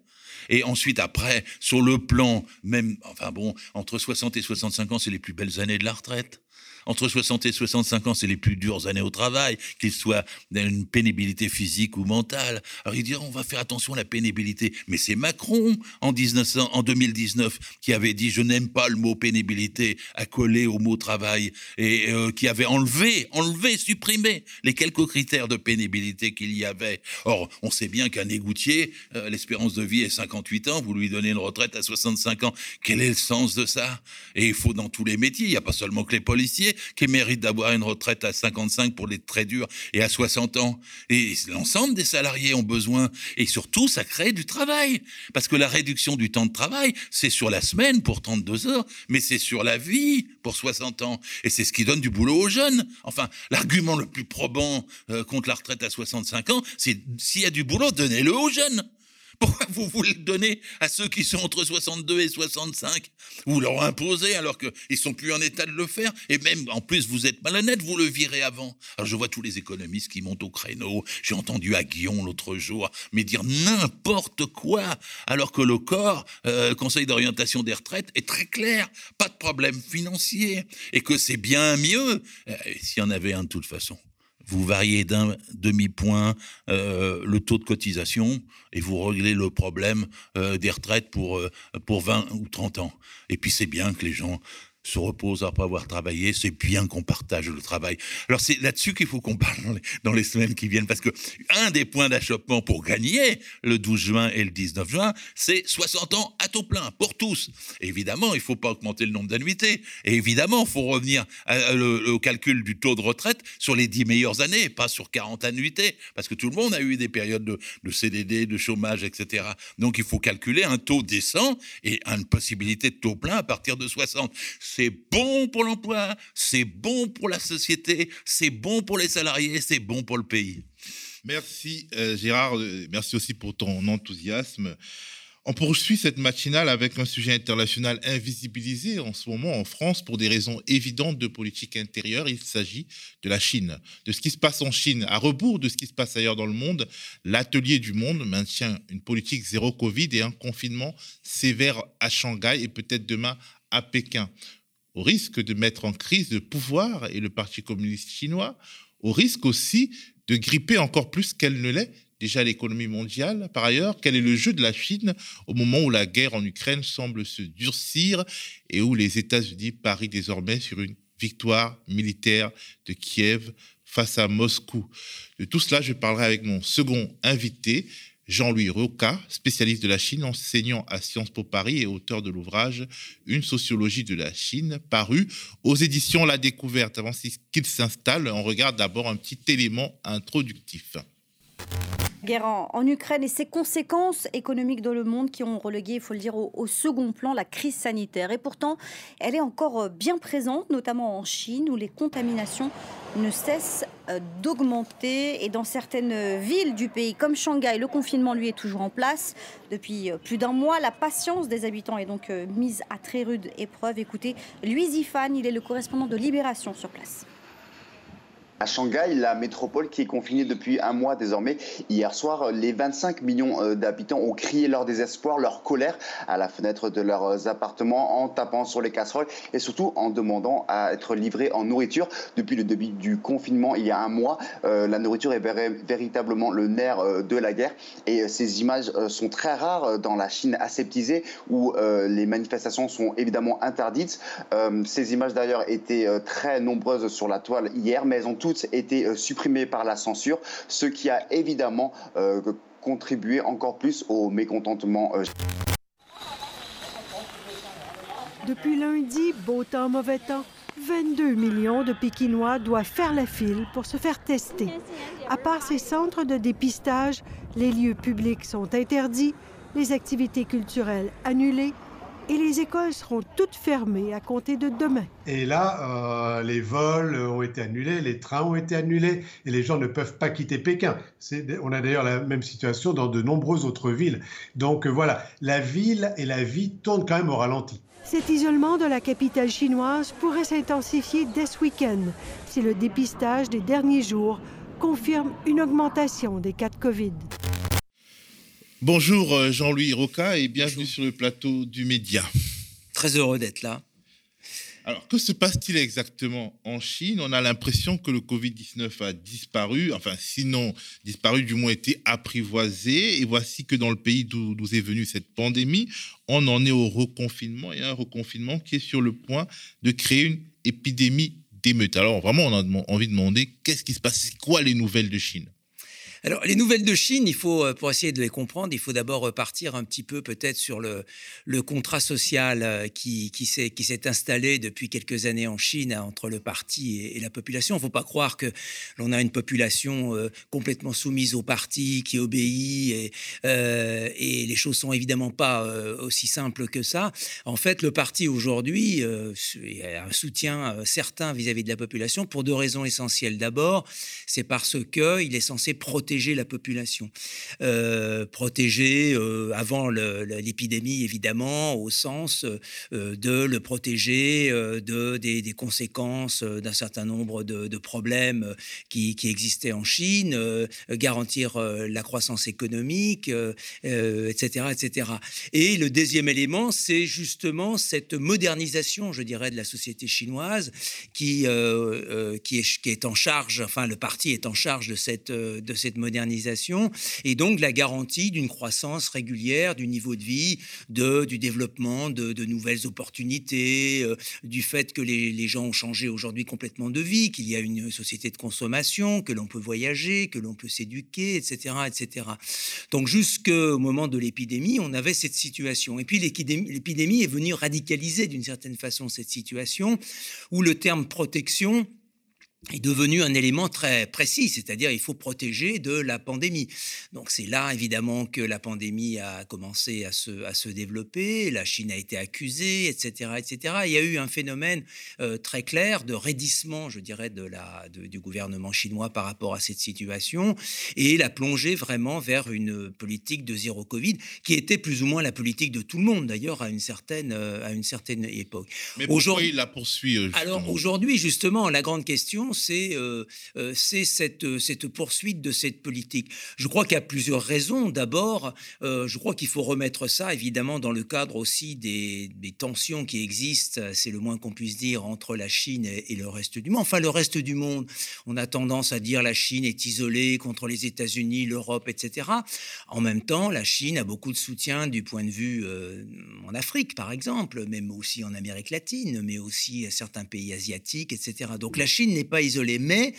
Et ensuite, après, sur le plan, même, enfin bon, entre 60 et 65 ans, c'est les plus belles années de la retraite entre 60 et 65 ans, c'est les plus dures années au travail, qu'ils soient d'une pénibilité physique ou mentale. Alors ils diront, on va faire attention à la pénibilité. Mais c'est Macron, en, 1900, en 2019, qui avait dit, je n'aime pas le mot pénibilité accolé au mot travail, et euh, qui avait enlevé, enlevé, supprimé les quelques critères de pénibilité qu'il y avait. Or, on sait bien qu'un égoutier, euh, l'espérance de vie est 58 ans, vous lui donnez une retraite à 65 ans. Quel est le sens de ça? Et il faut dans tous les métiers, il n'y a pas seulement que les policiers, qui méritent d'avoir une retraite à 55 pour les très durs et à 60 ans. Et l'ensemble des salariés ont besoin. Et surtout, ça crée du travail. Parce que la réduction du temps de travail, c'est sur la semaine pour 32 heures, mais c'est sur la vie pour 60 ans. Et c'est ce qui donne du boulot aux jeunes. Enfin, l'argument le plus probant euh, contre la retraite à 65 ans, c'est s'il y a du boulot, donnez-le aux jeunes. Pourquoi vous voulez le donner à ceux qui sont entre 62 et 65 Vous leur imposez alors qu'ils sont plus en état de le faire. Et même, en plus, vous êtes malhonnête, vous le virez avant. Alors je vois tous les économistes qui montent au créneau. J'ai entendu à Guillon l'autre jour, mais dire n'importe quoi, alors que le corps, euh, Conseil d'orientation des retraites, est très clair. Pas de problème financier. Et que c'est bien mieux, euh, s'il y en avait un de toute façon vous variez d'un demi-point euh, le taux de cotisation et vous réglez le problème euh, des retraites pour, euh, pour 20 ou 30 ans. Et puis c'est bien que les gens se repose après avoir travaillé, c'est bien qu'on partage le travail. Alors c'est là-dessus qu'il faut qu'on *laughs* parle dans les, semaines qui viennent, parce que un des points d'achoppement pour gagner le 12 juin et le 19 juin, c'est 60 ans à taux plein pour tous. évidemment, il ne faut pas augmenter le nombre d'annuités. Et évidemment, il faut revenir au calcul du taux de retraite sur les 10 meilleures années, pas sur 40 annuités, parce que tout le monde a eu des périodes de, de CDD, de chômage, etc. Donc il faut calculer un taux décent et une possibilité de taux plein à partir de 60 c'est bon pour l'emploi, c'est bon pour la société, c'est bon pour les salariés, c'est bon pour le pays. Merci euh, Gérard, euh, merci aussi pour ton enthousiasme. On poursuit cette matinale avec un sujet international invisibilisé en ce moment en France pour des raisons évidentes de politique intérieure. Il s'agit de la Chine, de ce qui se passe en Chine, à rebours de ce qui se passe ailleurs dans le monde. L'atelier du monde maintient une politique zéro Covid et un confinement sévère à Shanghai et peut-être demain à Pékin au risque de mettre en crise le pouvoir et le Parti communiste chinois, au risque aussi de gripper encore plus qu'elle ne l'est déjà l'économie mondiale. Par ailleurs, quel est le jeu de la Chine au moment où la guerre en Ukraine semble se durcir et où les États-Unis parient désormais sur une victoire militaire de Kiev face à Moscou? De tout cela, je parlerai avec mon second invité, Jean-Louis Roca, spécialiste de la Chine, enseignant à Sciences Po Paris et auteur de l'ouvrage Une sociologie de la Chine, paru aux éditions La Découverte. Avant qu'il s'installe, on regarde d'abord un petit élément introductif. Guerre en, Ukraine et ses conséquences économiques dans le monde qui ont relégué, il faut le dire, au, second plan la crise sanitaire. Et pourtant, elle est encore euh, bien présente, notamment en Chine, où les contaminations ne cessent euh, d'augmenter. Et dans certaines villes du pays, comme Shanghai, le confinement, lui, est toujours en place. Depuis euh, plus d'un mois, la patience des habitants est donc mise à très rude épreuve. Écoutez, Louis Ifan, il est le correspondant de Libération sur place. À Shanghai, la métropole qui est confinée depuis un mois désormais, hier soir, les 25 millions euh, d'habitants ont crié leur désespoir, leur colère à la fenêtre de leurs appartements en tapant sur les casseroles et surtout en demandant à être livrés en nourriture. Depuis le début du confinement, il y a un mois, euh, la nourriture est véritablement le nerf euh, de la guerre et ces images sont très rares dans la Chine aseptisée où les manifestations sont évidemment interdites. Ces images d'ailleurs étaient très nombreuses sur la toile hier, mais elles ont toutes été euh, supprimées par la censure, ce qui a évidemment euh, contribué encore plus au mécontentement. Euh. Depuis lundi, beau temps, mauvais temps, 22 millions de Pékinois doivent faire la file pour se faire tester. À part ces centres de dépistage, les lieux publics sont interdits, les activités culturelles annulées et les écoles seront toutes fermées à compter de demain. Et là, euh, les vols ont été annulés, les trains ont été annulés et les gens ne peuvent pas quitter Pékin. On a d'ailleurs la même situation dans de nombreuses autres villes. Donc euh, voilà, la ville et la vie tournent quand même au ralenti. Cet isolement de la capitale chinoise pourrait s'intensifier dès ce week-end si le dépistage des derniers jours confirme une augmentation des cas de Covid. Bonjour euh, Jean-Louis Roca et bienvenue sur le plateau du Média. Très heureux d'être là. Alors, que se passe-t-il exactement en Chine? On a l'impression que le Covid-19 a disparu, enfin sinon disparu, du moins été apprivoisé. Et voici que dans le pays d'où est venue cette pandémie, on en est au reconfinement et un reconfinement qui est sur le point de créer une épidémie d'émeute. Alors vraiment, on a envie de demander qu'est-ce qui se passe? C'est quoi les nouvelles de Chine? Alors, les nouvelles de Chine, il faut, euh, pour essayer de les comprendre, il faut d'abord repartir un petit peu peut-être sur le, le contrat social euh, qui, s'est installé depuis quelques années en Chine entre le parti et, la population. Il ne faut pas croire que l'on a une population euh, complètement soumise au parti, qui obéit, et, les choses sont évidemment pas aussi simples que ça. En fait, le parti aujourd'hui a un soutien certain vis-à-vis -vis de la population pour deux raisons essentielles. D'abord, c'est parce qu'il est censé protéger protéger la population. Euh, protéger euh, avant l'épidémie, évidemment, au sens euh, de le protéger de, des, conséquences d'un certain nombre de, problèmes qui, existaient en Chine, garantir la croissance économique, etc., etc. Et le deuxième élément, c'est justement cette modernisation, je dirais, de la société chinoise qui, est, qui est en charge, enfin le parti est en charge de cette, de cette modernisation et donc la garantie d'une croissance régulière du niveau de vie, de, du développement de, nouvelles opportunités, euh, du fait que les, gens ont changé aujourd'hui complètement de vie, qu'il y a une société de consommation, que l'on peut voyager, que l'on peut s'éduquer, etc., etc. Donc jusqu'au moment de l'épidémie, on avait cette situation. Et puis l'épidémie est venue radicaliser d'une certaine façon cette situation où le terme protection est devenu un élément très précis, c'est-à-dire il faut protéger de la pandémie. Donc c'est là évidemment que la pandémie a commencé à se, à se développer, la Chine a été accusée, etc. etc. Il y a eu un phénomène euh, très clair de raidissement, je dirais, de la, du gouvernement chinois par rapport à cette situation et la plongée vraiment vers une politique de zéro Covid qui était plus ou moins la politique de tout le monde d'ailleurs à une certaine, euh, à une certaine époque. Mais pourquoi il la poursuit euh, Alors aujourd'hui justement la grande question c'est euh, euh, cette, euh, cette poursuite de cette politique. Je crois qu'il y a plusieurs raisons. D'abord, je crois qu'il faut remettre ça évidemment dans le cadre aussi des, tensions qui existent, c'est le moins qu'on puisse dire, entre la Chine et, le reste du monde. Enfin, le reste du monde, on a tendance à dire la Chine est isolée contre les États-Unis, l'Europe, etc. En même temps, la Chine a beaucoup de soutien du point de vue en Afrique, par exemple, même aussi en Amérique latine, mais aussi certains pays asiatiques, etc. Donc la Chine n'est pas pas isolé. Mais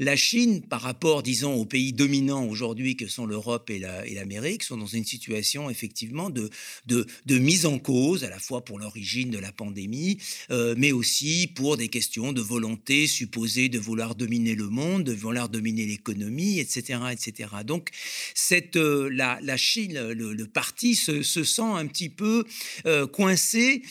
la Chine, par rapport, disons, aux pays dominants aujourd'hui que sont l'Europe et l'Amérique, sont dans une situation effectivement de, de, de, mise en cause, à la fois pour l'origine de la pandémie, euh, mais aussi pour des questions de volonté supposée de vouloir dominer le monde, de vouloir dominer l'économie, etc., etc. Donc, cette, euh, la, la, Chine, le, parti se, se, sent un petit peu euh, coincé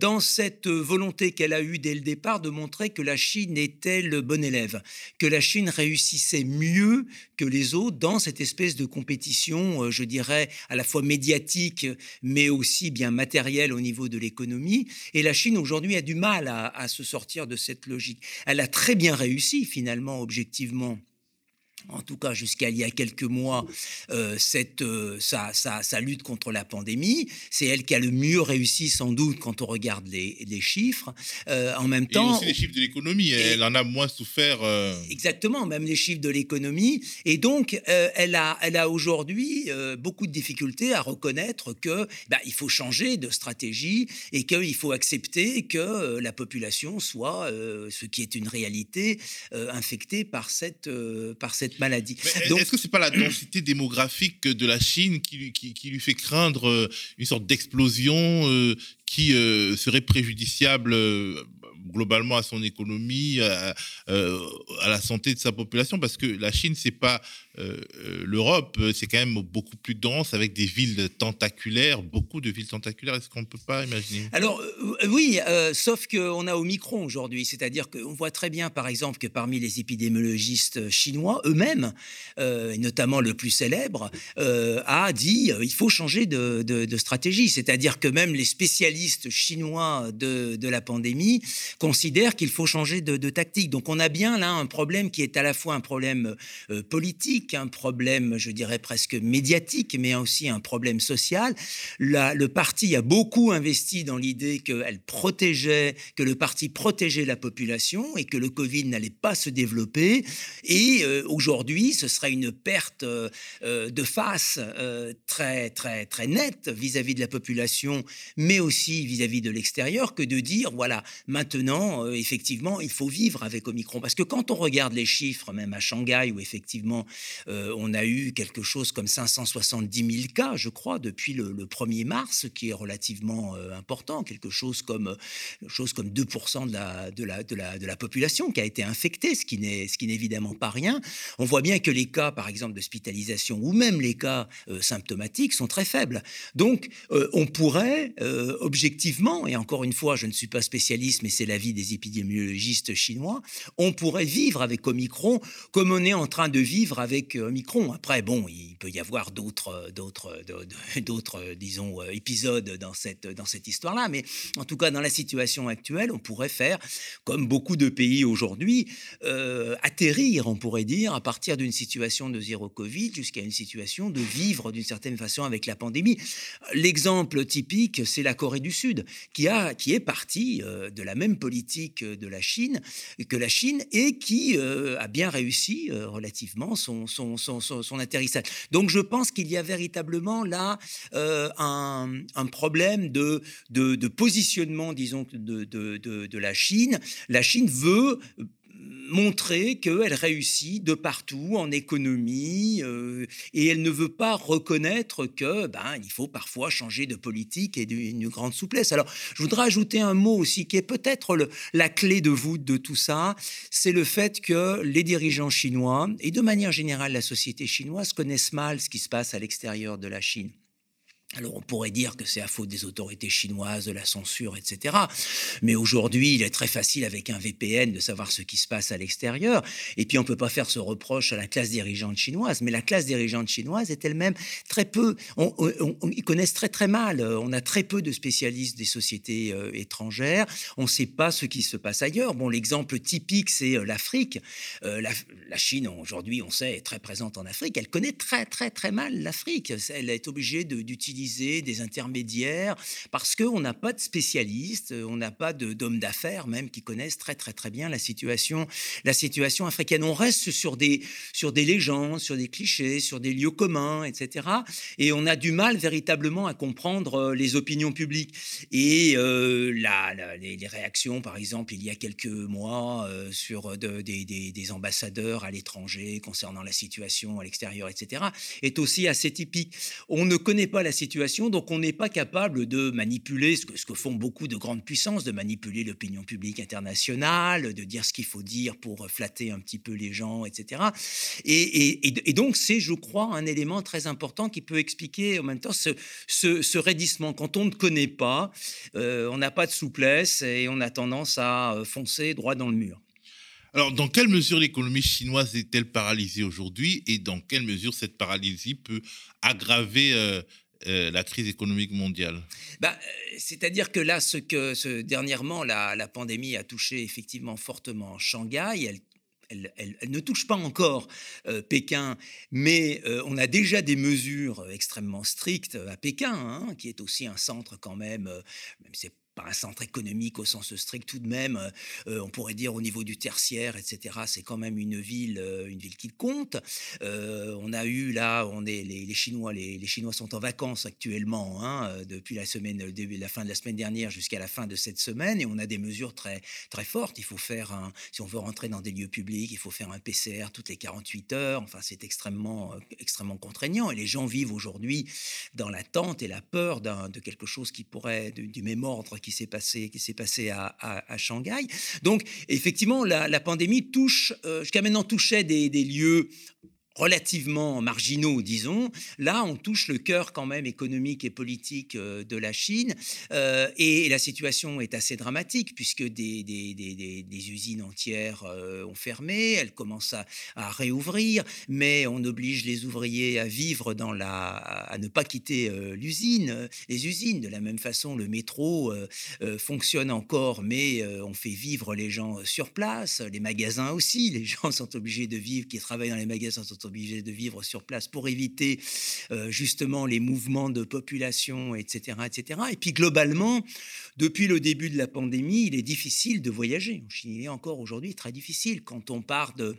dans cette volonté qu'elle a eue dès le départ de montrer que la Chine était le bon élève, que la Chine réussissait mieux que les autres dans cette espèce de compétition, je dirais, à la fois médiatique, mais aussi bien matérielle au niveau de l'économie. Et la Chine aujourd'hui a du mal à, se sortir de cette logique. Elle a très bien réussi finalement, objectivement en tout cas jusqu'à il y a quelques mois, euh, cette, euh, sa, sa, lutte contre la pandémie. C'est elle qui a le mieux réussi sans doute quand on regarde les, les chiffres. Euh, en même temps... Et aussi les chiffres de l'économie, elle en a moins souffert. Exactement, même les chiffres de l'économie. Et donc, elle a, elle a aujourd'hui beaucoup de difficultés à reconnaître que bah, il faut changer de stratégie et qu'il faut accepter que la population soit, ce qui est une réalité, infectée par cette, par cette maladie. Est-ce que c'est pas la densité démographique de la Chine qui, qui, lui fait craindre euh, une sorte d'explosion euh, qui euh, serait préjudiciable globalement à son économie, à, la santé de sa population, parce que la Chine, c'est pas euh, euh, l'Europe, euh, c'est quand même beaucoup plus dense avec des villes tentaculaires, beaucoup de villes tentaculaires. Est-ce qu'on ne peut pas imaginer? Alors oui, sauf qu'on a Omicron aujourd'hui, c'est-à-dire qu'on voit très bien, par exemple, que parmi les épidémiologistes chinois eux-mêmes, et notamment le plus célèbre, a dit il faut changer de, stratégie. C'est-à-dire que même les spécialistes chinois de, la pandémie considèrent qu'il faut changer de, tactique. Donc on a bien là un problème qui est à la fois un problème politique un problème, je dirais presque médiatique, mais aussi un problème social. le parti a beaucoup investi dans l'idée qu'elle protégeait, que le parti protégeait la population et que le Covid n'allait pas se développer. Et euh, aujourd'hui, ce serait une perte euh, euh, de face très, très, très nette vis-à-vis de la population, mais aussi vis-à-vis de l'extérieur, que de dire, voilà, maintenant, effectivement, il faut vivre avec Omicron. Parce que quand on regarde les chiffres, même à Shanghai, où effectivement euh, on a eu quelque chose comme 570 000 cas, je crois, depuis le, 1er mars, qui est relativement euh, important, quelque chose comme, chose comme 2% de la, de, la, de, la, de la population qui a été infectée, ce qui n'est évidemment pas rien. On voit bien que les cas, par exemple, d'hospitalisation ou même les cas euh, symptomatiques sont très faibles. Donc, on pourrait objectivement, et encore une fois, je ne suis pas spécialiste, mais c'est l'avis des épidémiologistes chinois, on pourrait vivre avec Omicron comme on est en train de vivre avec avec Omicron. Après, bon, il peut y avoir d'autres, d'autres, *laughs* d'autres, disons, épisodes dans cette, dans cette histoire-là, mais en tout cas, dans la situation actuelle, on pourrait faire, comme beaucoup de pays aujourd'hui, euh, atterrir, on pourrait dire, à partir d'une situation de zéro Covid jusqu'à une situation de vivre d'une certaine façon avec la pandémie. L'exemple typique, c'est la Corée du Sud, qui, a, qui est partie euh, de la même politique de la Chine que la Chine et qui euh, a bien réussi relativement son son, son, atterrissage. Donc je pense qu'il y a véritablement là euh, un, problème de, de, positionnement, disons, de, de, la Chine. La Chine veut montrer qu'elle réussit de partout en économie euh, et elle ne veut pas reconnaître que ben il faut parfois changer de politique et d'une grande souplesse. Alors je voudrais ajouter un mot aussi qui est peut-être la clé de voûte de tout ça, c'est le fait que les dirigeants chinois et de manière générale la société chinoise connaissent mal ce qui se passe à l'extérieur de la Chine. Alors on pourrait dire que c'est à faute des autorités chinoises, de la censure, etc. Mais aujourd'hui, il est très facile avec un VPN de savoir ce qui se passe à l'extérieur. Et puis on ne peut pas faire ce reproche à la classe dirigeante chinoise. Mais la classe dirigeante chinoise est elle-même très peu, on, ils connaissent très très mal. On a très peu de spécialistes des sociétés euh, étrangères. On ne sait pas ce qui se passe ailleurs. Bon, l'exemple typique, c'est euh, l'Afrique. Euh, la, la, Chine, aujourd'hui, on sait, est très présente en Afrique. Elle connaît très très très mal l'Afrique. Elle est obligée d'utiliser des intermédiaires parce qu'on n'a pas de spécialistes, on n'a pas d'hommes d'affaires même qui connaissent très très très bien la situation, la situation africaine. On reste sur des, sur des légendes, sur des clichés, sur des lieux communs, etc. Et on a du mal véritablement à comprendre euh, les opinions publiques. Et euh, les, réactions, par exemple, il y a quelques mois, euh, sur des, des, ambassadeurs à l'étranger concernant la situation à l'extérieur, etc., est aussi assez typique. On ne connaît pas la situation, donc on n'est pas capable de manipuler ce que, font beaucoup de grandes puissances, de manipuler l'opinion publique internationale, de dire ce qu'il faut dire pour flatter un petit peu les gens, etc. Et, donc, c'est, je crois, un élément très important qui peut expliquer en même temps ce, ce, raidissement. Quand on ne connaît pas, euh, on n'a pas de souplesse et on a tendance à euh, foncer droit dans le mur. Alors, dans quelle mesure l'économie chinoise est-elle paralysée aujourd'hui et dans quelle mesure cette paralysie peut aggraver euh, la crise économique mondiale bah, C'est-à-dire que là, ce que ce, dernièrement, la, la, pandémie a touché effectivement fortement Shanghai, elle elle, ne touche pas encore euh, Pékin, mais euh, on a déjà des mesures extrêmement strictes à Pékin, hein, qui est aussi un centre quand même, euh, même c'est un centre économique au sens strict tout de même. Euh, on pourrait dire au niveau du tertiaire, etc. C'est quand même une ville, euh, une ville qui compte. Euh, on a eu là, on est les, Chinois, les, Chinois sont en vacances actuellement hein, depuis la semaine, la fin de la semaine dernière jusqu'à la fin de cette semaine, et on a des mesures très très fortes. Il faut faire un, si on veut rentrer dans des lieux publics, il faut faire un PCR toutes les 48 heures. Enfin, c'est extrêmement extrêmement contraignant, et les gens vivent aujourd'hui dans l'attente et la peur de quelque chose qui pourrait du même ordre qui s'est passé, qui s'est passé à, à, Shanghai. Donc, effectivement, la, pandémie touche, euh, jusqu'à maintenant, touchait des, des lieux relativement marginaux, disons. Là, on touche le cœur quand même économique et politique euh, de la Chine. Euh, et la situation est assez dramatique puisque des, usines entières euh, ont fermé, elles commencent à, réouvrir, mais on oblige les ouvriers à vivre dans la... à ne pas quitter l'usine, les usines. De la même façon, le métro fonctionne encore, mais on fait vivre les gens sur place, les magasins aussi. Les gens *laughs* sont obligés de vivre, qui travaillent dans les magasins obligés de vivre sur place pour éviter euh, justement les mouvements de population, etc., etc. Et puis globalement, depuis le début de la pandémie, il est difficile de voyager. En Chine, il est encore aujourd'hui très difficile quand on part de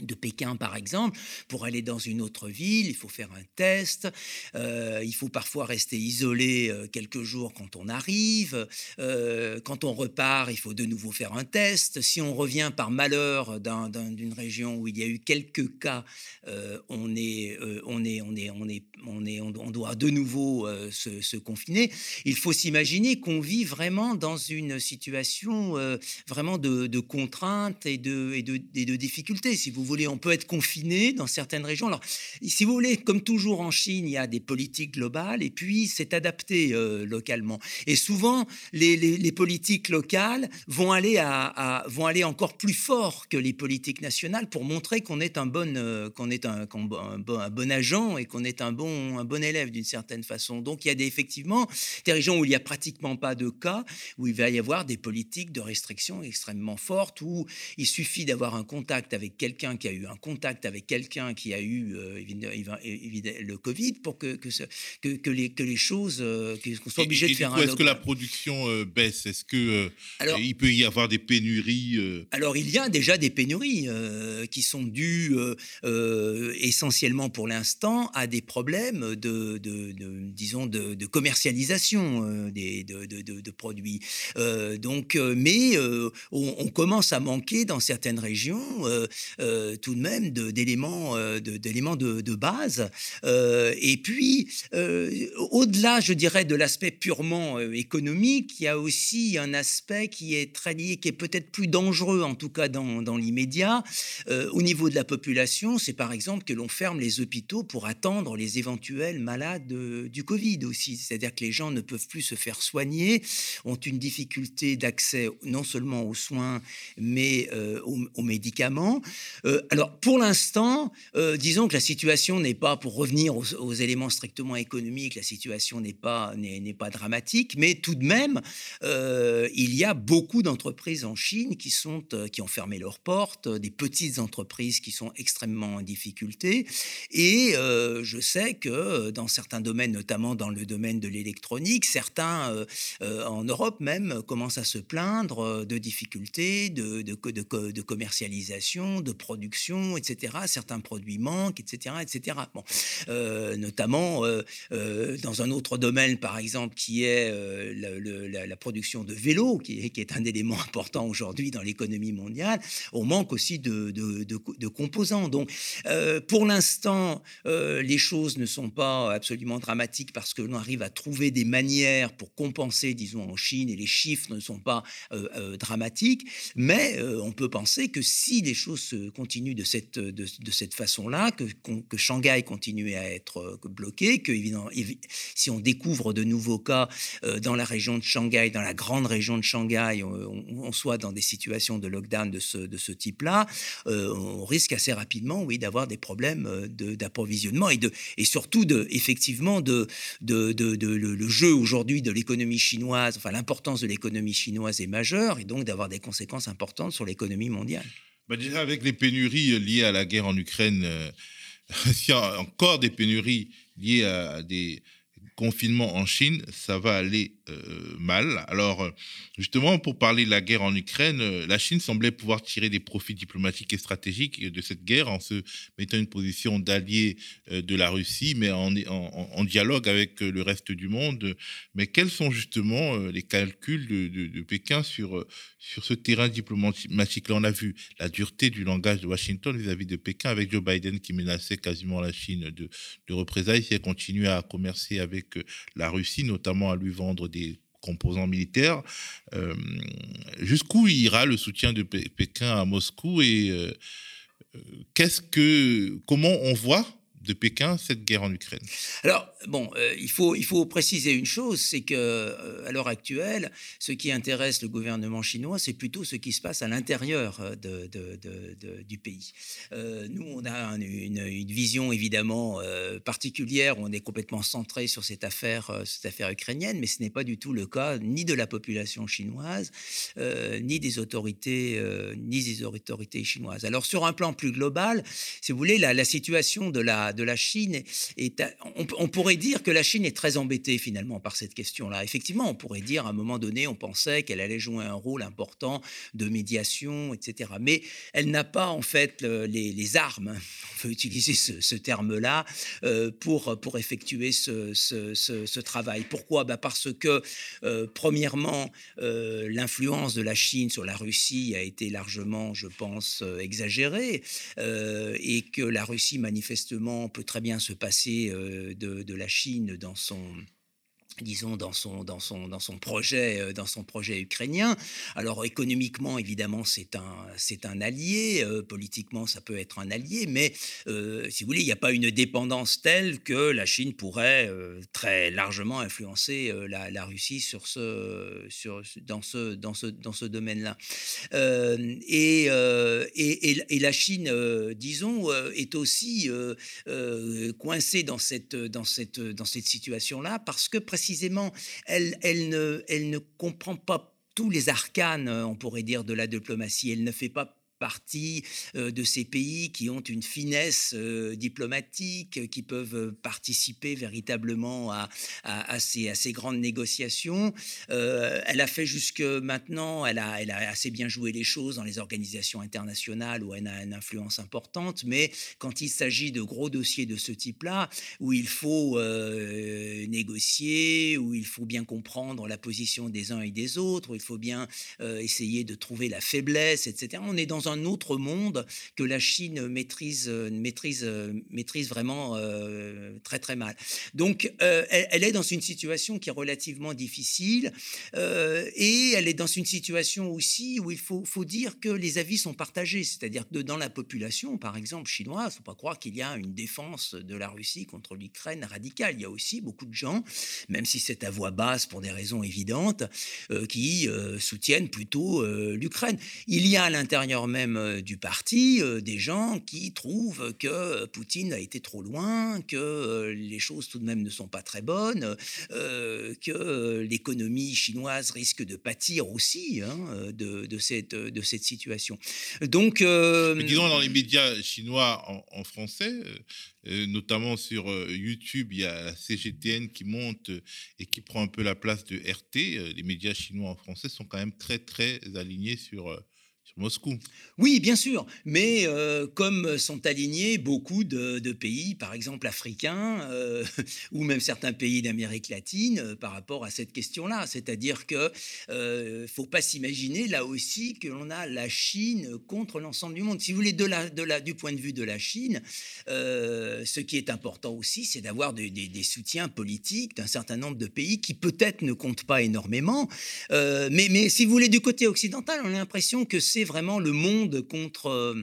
de Pékin, par exemple, pour aller dans une autre ville, il faut faire un test, euh, il faut parfois rester isolé euh, quelques jours quand on arrive, euh, quand on repart, il faut de nouveau faire un test. Si on revient par malheur d'une région où il y a eu quelques cas, on, est, on, est, on, est, on, est, on, doit de nouveau se, confiner. Il faut s'imaginer qu'on vit vraiment dans une situation vraiment de, contraintes et de, et de, et de difficultés. Si vous on peut être confiné dans certaines régions. Alors, si vous voulez, comme toujours en Chine, il y a des politiques globales et puis c'est adapté euh, localement. Et souvent, les, politiques locales vont aller, encore plus fort que les politiques nationales pour montrer qu'on est un bon, euh, qu'on est un, bon, agent et qu'on est un bon, un bon élève d'une certaine façon. Donc, il y a effectivement des régions où il n'y a pratiquement pas de cas, où il va y avoir des politiques de restriction extrêmement fortes, où il suffit d'avoir un contact avec quelqu'un qui a eu un contact avec quelqu'un qui a eu euh, le Covid pour que, que, que, les, que les choses, euh, qu'on soit obligé de faire un. Est-ce que la production euh, baisse? Est-ce que il peut y avoir des pénuries Alors il y a déjà des pénuries qui sont dues essentiellement pour l'instant à des problèmes de, de, disons de, commercialisation des, de, produits. donc, mais on, on, commence à manquer dans certaines régions tout de même d'éléments de, d'éléments de, de, base. Euh, et puis, euh, au-delà, je dirais, de l'aspect purement euh, économique, il y a aussi un aspect qui est très lié, qui est peut-être plus dangereux, en tout cas dans, l'immédiat. au niveau de la population, c'est par exemple que l'on ferme les hôpitaux pour attendre les éventuels malades du Covid aussi. C'est-à-dire que les gens ne peuvent plus se faire soigner, ont une difficulté d'accès non seulement aux soins, mais aux, médicaments. Alors, pour l'instant, disons que la situation n'est pas, pour revenir aux, éléments strictement économiques, la situation n'est pas, pas dramatique, mais tout de même, il y a beaucoup d'entreprises en Chine qui, sont, qui ont fermé leurs portes, des petites entreprises qui sont extrêmement en difficulté. Et je sais que dans certains domaines, notamment dans le domaine de l'électronique, certains en Europe même commencent à se plaindre de difficultés, de, de, de, de commercialisation, de production, etc. Certains produits manquent, etc. etc. Bon, notamment dans un autre domaine, par exemple, qui est la, production de vélos, qui est, qui est un élément *laughs* important aujourd'hui dans l'économie mondiale, on manque aussi de, de composants. Donc, pour l'instant, les choses ne sont pas absolument dramatiques parce que l'on arrive à trouver des manières pour compenser, disons, en Chine, et les chiffres ne sont pas dramatiques, mais on peut penser que si les choses se continuent de cette, de, cette façon-là, que, Shanghai continue à être bloqué, que évidemment, si on découvre de nouveaux cas dans la région de Shanghai, dans la grande région de Shanghai, on, soit dans des situations de lockdown de ce, type-là, on risque assez rapidement, oui, d'avoir des problèmes d'approvisionnement et, de, et surtout, de, effectivement, de, de, le, jeu aujourd'hui de l'économie chinoise, enfin l'importance de l'économie chinoise est majeure et donc d'avoir des conséquences importantes sur l'économie mondiale. Bah avec les pénuries liées à la guerre en Ukraine, euh, *laughs* s'il y a encore des pénuries liées à des confinements en Chine, ça va aller euh, mal. Alors, euh, justement, pour parler de la guerre en Ukraine, euh, la Chine semblait pouvoir tirer des profits diplomatiques et stratégiques de cette guerre en se mettant une position d'allié de la Russie, mais en, dialogue avec le reste du monde. Mais quels sont justement les calculs de, Pékin sur, sur ce terrain diplomatique? Là, on a vu la dureté du langage de Washington vis-à-vis de Pékin, avec Joe Biden qui menaçait quasiment la Chine de, de représailles si elle continuait à commercer avec la Russie, notamment à lui vendre des composants militaires. Euh, jusqu'où ira le soutien de Pékin à Moscou et euh, euh, qu'est-ce que, comment on voit de Pékin cette guerre en Ukraine? Alors, bon, euh, il, faut, il faut préciser une chose, c'est que euh, à l'heure actuelle, ce qui intéresse le gouvernement chinois, c'est plutôt ce qui se passe à l'intérieur euh, de, du pays. nous, on a une, vision évidemment particulière, on est complètement centré sur cette affaire, cette affaire ukrainienne, mais ce n'est pas du tout le cas ni de la population chinoise, ni des autorités, ni des autorités chinoises. Alors, sur un plan plus global, si vous voulez, la situation de la de la Chine. Est, on, pourrait dire que la Chine est très embêtée finalement par cette question-là. Effectivement, on pourrait dire à un moment donné, on pensait qu'elle allait jouer un rôle important de médiation, etc. Mais elle n'a pas en fait les, armes, *laughs* on peut utiliser ce, terme-là, euh, pour, pour effectuer ce, travail. Pourquoi? Bah Parce que, euh, premièrement, euh, l'influence de la Chine sur la Russie a été largement, je pense, exagérée, et que la Russie, manifestement, peut très bien se passer de, de la Chine dans son disons dans son dans son dans son projet euh, dans son projet ukrainien. Alors économiquement évidemment c'est un c'est un allié euh, politiquement ça peut être un allié mais euh, si vous voulez il n'y a pas une dépendance telle que la Chine pourrait très largement influencer la, Russie sur ce sur dans ce dans ce dans ce domaine là et, et, et, la Chine disons est aussi coincée dans cette dans cette dans cette situation là parce que précisément, elle, elle, ne, elle ne comprend pas tous les arcanes, on pourrait dire, de la diplomatie. Elle ne fait pas partie euh, de ces pays qui ont une finesse euh, diplomatique, qui peuvent participer véritablement à, ces, à grandes négociations. Euh, elle a fait jusque maintenant, elle a, elle a assez bien joué les choses dans les organisations internationales où elle a une influence importante, mais quand il s'agit de gros dossiers de ce type-là, où il faut négocier, où il faut bien comprendre la position des uns et des autres, où il faut bien essayer de trouver la faiblesse, etc., on est dans un un autre monde que la Chine maîtrise, euh, euh, vraiment euh, très très mal. Donc elle, est dans une situation qui est relativement difficile et elle est dans une situation aussi où il faut, faut dire que les avis sont partagés, c'est-à-dire que dans la population, par exemple chinoise, il ne faut pas croire qu'il y a une défense de la Russie contre l'Ukraine radicale. Il y a aussi beaucoup de gens, même si c'est à voix basse pour des raisons évidentes, qui soutiennent plutôt l'Ukraine. Il y a à l'intérieur même même du parti des gens qui trouvent que Poutine a été trop loin, que les choses tout de même ne sont pas très bonnes, que l'économie chinoise risque de pâtir aussi hein, de, cette, de cette situation. Donc, disons dans les médias chinois en, français, notamment sur YouTube, il y a CGTN qui monte et qui prend un peu la place de RT. Les médias chinois en français sont quand même très très alignés sur Moscou. Oui, bien sûr, mais euh, comme sont alignés beaucoup de, pays, par exemple africains, euh, *laughs* ou même certains pays d'Amérique latine, euh, par rapport à cette question-là. C'est-à-dire que ne faut pas s'imaginer là aussi que l'on a la Chine contre l'ensemble du monde. Si vous voulez, du point de vue de la Chine, ce qui est important aussi, c'est d'avoir des, soutiens politiques d'un certain nombre de pays qui peut-être ne comptent pas énormément, mais si vous voulez, du côté occidental, on a l'impression que c'est vraiment le monde contre euh,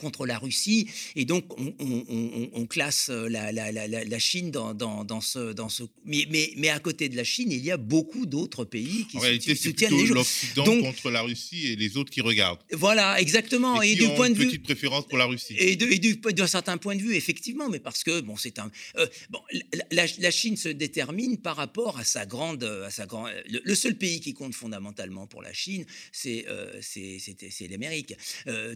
contre la Russie. Et donc, on, classe euh, la, Chine dans, dans, ce, dans ce... Mais, mais, mais, à côté de la Chine, il y a beaucoup d'autres pays qui en réalité, soutiennent les l'Occident contre la Russie et les autres qui regardent. Voilà, exactement. Et, du point de vue... petite préférence pour la Russie. Et, de, du, d'un certain point de vue, effectivement, mais parce que, bon, c'est un... Euh, bon, la, Chine se détermine par rapport à sa grande... À sa grande le, seul pays qui compte fondamentalement pour la Chine, c'est euh, c'est l'Amérique.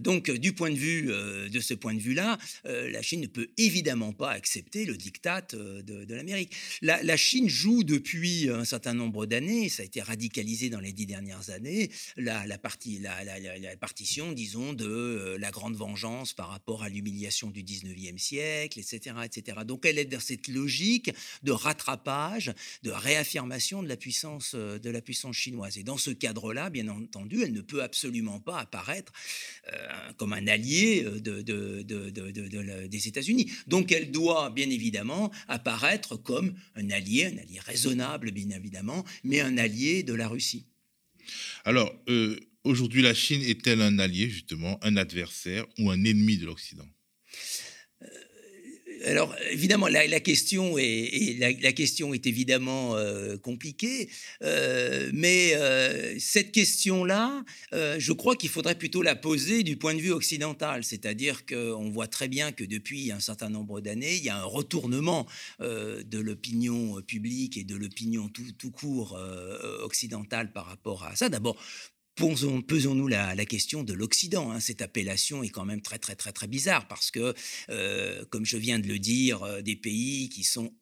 donc, du point de vue euh, de ce point de vue-là, euh, la Chine ne peut évidemment pas accepter le diktat euh, de, l'Amérique. La, Chine joue depuis un certain nombre d'années, ça a été radicalisé dans les dix dernières années, la, la, partie, la, partition, disons, de la grande vengeance par rapport à l'humiliation du 19e siècle, etc., etc. Donc elle est dans cette logique de rattrapage, de réaffirmation de la puissance, de la puissance chinoise. Et dans ce cadre-là, bien entendu, elle ne peut absolument pas apparaître comme un allié de, des États-Unis. Donc elle doit bien évidemment apparaître comme un allié, un allié raisonnable bien évidemment, mais un allié de la Russie. Alors, euh, aujourd'hui, la Chine est-elle un allié, justement, un adversaire ou un ennemi de l'Occident? Alors évidemment, la, question, est, évidemment euh, compliquée, euh, mais euh, cette question-là, je crois qu'il faudrait plutôt la poser du point de vue occidental, c'est-à-dire qu'on voit très bien que depuis un certain nombre d'années, il y a un retournement de l'opinion publique et de l'opinion tout, tout, court occidentale par rapport à ça. D'abord, Pesons-nous la, question de l'Occident. Hein. Cette appellation est quand même très très très très bizarre parce que, euh, comme je viens de le dire, euh, des pays qui sont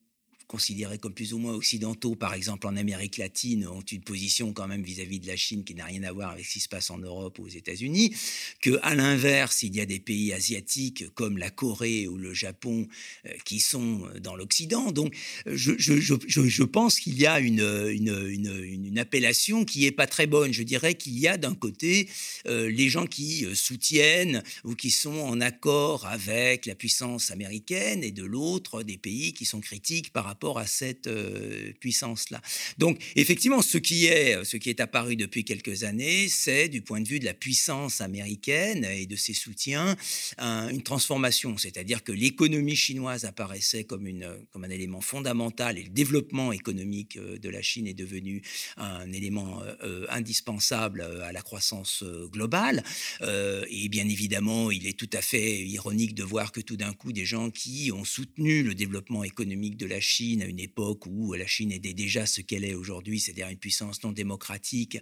considérés comme plus ou moins occidentaux, par exemple en Amérique latine, ont une position quand même vis-à-vis de la Chine qui n'a rien à voir avec ce qui se passe en Europe ou aux États-Unis, que à l'inverse, il y a des pays asiatiques comme la Corée ou le Japon euh, qui sont dans l'Occident. Donc, je, je, pense qu'il y a une, une, une, appellation qui est pas très bonne. Je dirais qu'il y a d'un côté euh, les gens qui euh, soutiennent ou qui sont en accord avec la puissance américaine et de l'autre des pays qui sont critiques par rapport à cette euh, puissance-là. Donc, effectivement, ce qui, est, ce qui est apparu depuis quelques années, c'est, du point de vue de la puissance américaine et de ses soutiens, une transformation. C'est-à-dire que l'économie chinoise apparaissait comme, une, comme un élément fondamental et le développement économique euh, de la Chine est devenu un élément euh, indispensable à la croissance globale. et bien évidemment, il est tout à fait ironique de voir que tout d'un coup, des gens qui ont soutenu le développement économique de la Chine à une époque où la Chine était déjà ce qu'elle est aujourd'hui, c'est-à-dire une puissance non démocratique,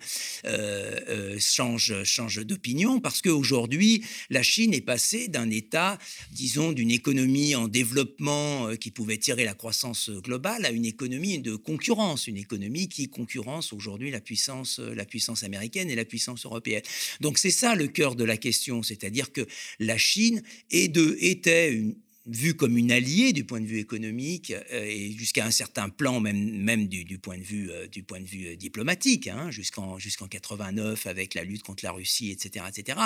euh, euh, change, change d'opinion parce qu'aujourd'hui, la Chine est passée d'un état, disons, d'une économie en développement euh, qui pouvait tirer la croissance globale à une économie de concurrence, une économie qui concurrence aujourd'hui la puissance, la puissance américaine et la puissance européenne. Donc c'est ça le cœur de la question, c'est-à-dire que la Chine est de, était une, vue comme une alliée du point de vue économique euh, et jusqu'à un certain plan même, même du, point de vue, euh, du point de vue euh, diplomatique, hein, jusqu'en jusqu'en 89 avec la lutte contre la Russie, etc., etc.,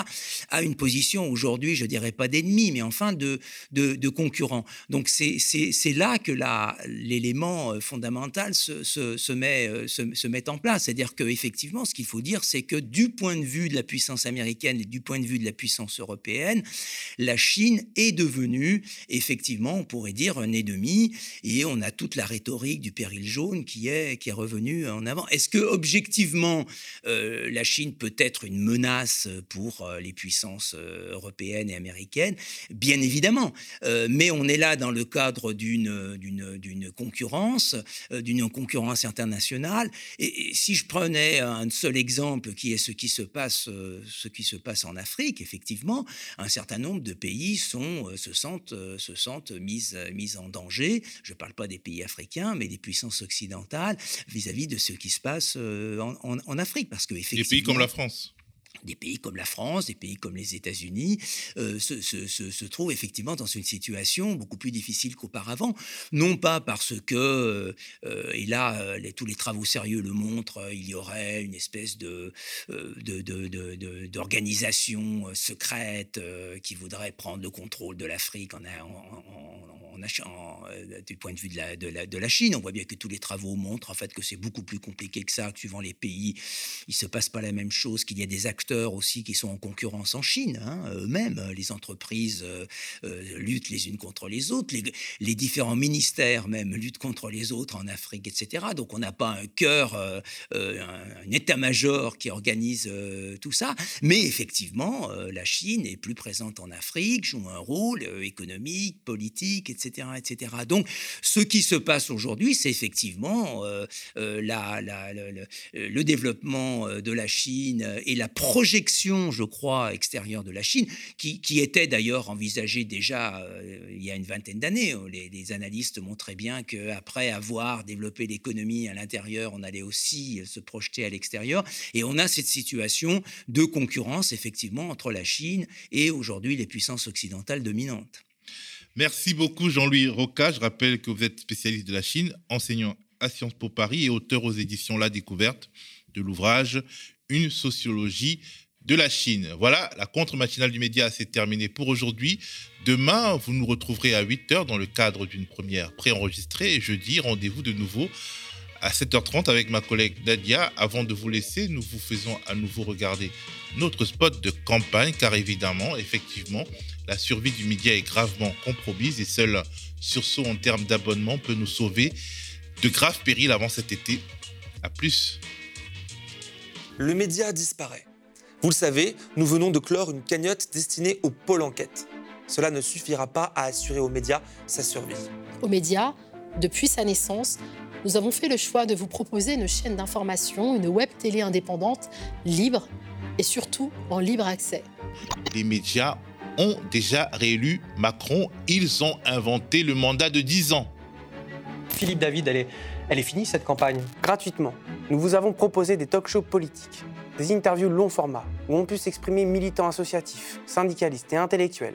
a une position aujourd'hui, je dirais pas d'ennemi, mais enfin de, de, concurrent. Donc c'est là que l'élément fondamental se, se met, se, se, met en place. C'est-à-dire qu'effectivement, ce qu'il faut dire, c'est que du point de vue de la puissance américaine et du point de vue de la puissance européenne, la Chine est devenue effectivement, on pourrait dire un ennemi, et on a toute la rhétorique du péril jaune qui est, qui est revenue en avant. Est-ce que, objectivement, euh, la Chine peut être une menace pour euh, les puissances euh, européennes et américaines? Bien évidemment, mais on est là dans le cadre d'une, concurrence, d'une concurrence internationale, et, et, si je prenais un seul exemple qui est ce qui se passe, ce qui se passe en Afrique, effectivement, un certain nombre de pays se sentent, se sentent mis, mis en danger. Je ne parle pas des pays africains, mais des puissances occidentales vis-à-vis de ce qui se passe euh, en, Afrique. Parce que, effectivement, des pays comme la France des pays comme la France, des pays comme les États-Unis, euh, se, trouvent effectivement dans une situation beaucoup plus difficile qu'auparavant. Non pas parce que, euh, et là, tous les travaux sérieux le montrent, il y aurait une espèce de, d'organisation secrète qui voudrait prendre le contrôle de l'Afrique en, euh, du point de vue de la, de, la, Chine. On voit bien que tous les travaux montrent en fait que c'est beaucoup plus compliqué que ça, suivant les pays, il se passe pas la même chose, qu'il y a des acteurs aussi qui sont en concurrence en Chine, hein, eux-mêmes. Les entreprises euh, euh, luttent les unes contre les autres, les, différents ministères même luttent contre les autres en Afrique, etc. Donc on n'a pas un cœur, un, état-major qui organise tout ça, mais effectivement, la Chine est plus présente en Afrique, joue un rôle économique, politique, etc etc., Donc, ce qui se passe aujourd'hui, c'est effectivement euh, euh, la, le, développement euh, de la Chine et la projection, je crois, extérieure de la Chine, qui, était d'ailleurs envisagée déjà il y a une vingtaine d'années. Les, les, analystes montraient bien qu'après avoir développé l'économie à l'intérieur, on allait aussi se projeter à l'extérieur. Et on a cette situation de concurrence, effectivement, entre la Chine et aujourd'hui les puissances occidentales dominantes. Merci beaucoup Jean-Louis Roca. Je rappelle que vous êtes spécialiste de la Chine, enseignant à Sciences Po Paris et auteur aux éditions La Découverte de l'ouvrage Une sociologie de la Chine. Voilà, la contre-matinale du média s'est terminée pour aujourd'hui. Demain, vous nous retrouverez à 8h dans le cadre d'une première préenregistrée et jeudi, rendez-vous de nouveau à 7h30 avec ma collègue Nadia. Avant de vous laisser, nous vous faisons à nouveau regarder notre spot de campagne car évidemment, effectivement, la survie du média est gravement compromise et seul sursaut en termes d'abonnement peut nous sauver de graves périls avant cet été. A plus. Le média disparaît. Vous le savez, nous venons de clore une cagnotte destinée au pôle enquête. Cela ne suffira pas à assurer aux médias sa survie. Aux médias, depuis sa naissance, nous avons fait le choix de vous proposer une chaîne d'information, une web télé indépendante, libre et surtout en libre accès. Les médias ont déjà réélu Macron. Ils ont inventé le mandat de 10 ans. Philippe David, elle est, elle est finie cette campagne Gratuitement, nous vous avons proposé des talk-shows politiques, des interviews long format où on peut s'exprimer militants associatifs, syndicalistes et intellectuels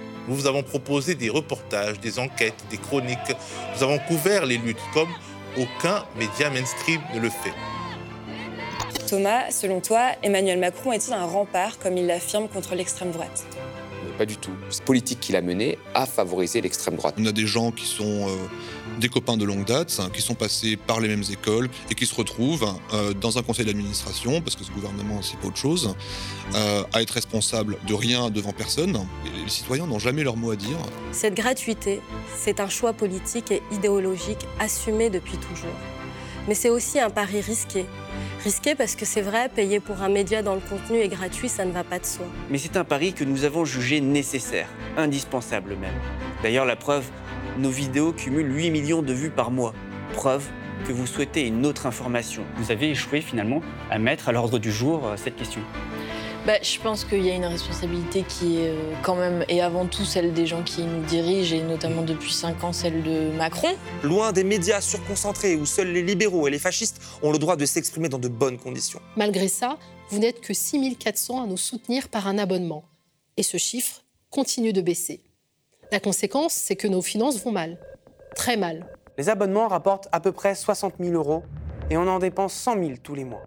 Nous vous avons proposé des reportages, des enquêtes, des chroniques. Nous avons couvert les luttes comme aucun média mainstream ne le fait. Thomas, selon toi, Emmanuel Macron est-il un rempart, comme il l'affirme, contre l'extrême droite? Pas du tout. Cette politique qu'il a menée a favorisé l'extrême droite. On a des gens qui sont euh, des copains de longue date, hein, qui sont passés par les mêmes écoles et qui se retrouvent euh, dans un conseil d'administration, parce que ce gouvernement, c'est pas autre chose, euh, à être responsable de rien devant personne. les citoyens n'ont jamais leur mot à dire. Cette gratuité, c'est un choix politique et idéologique assumé depuis toujours. Mais c'est aussi un pari risqué. Risqué parce que c'est vrai, payer pour un média dans le contenu est gratuit, ça ne va pas de soi. Mais c'est un pari que nous avons jugé nécessaire, indispensable même. D'ailleurs, la preuve, nos vidéos cumulent 8 millions de vues par mois. Preuve que vous souhaitez une autre information. Vous avez échoué finalement à mettre à l'ordre du jour euh, cette question. Bah, je pense qu'il y a une responsabilité qui est euh, quand même, et avant tout celle des gens qui nous dirigent, et notamment depuis 5 ans celle de Macron. Loin des médias surconcentrés où seuls les libéraux et les fascistes ont le droit de s'exprimer dans de bonnes conditions. Malgré ça, vous n'êtes que 6400 à nous soutenir par un abonnement. Et ce chiffre continue de baisser. La conséquence, c'est que nos finances vont mal. Très mal. Les abonnements rapportent à peu près 60 000 euros et on en dépense 100 000 tous les mois.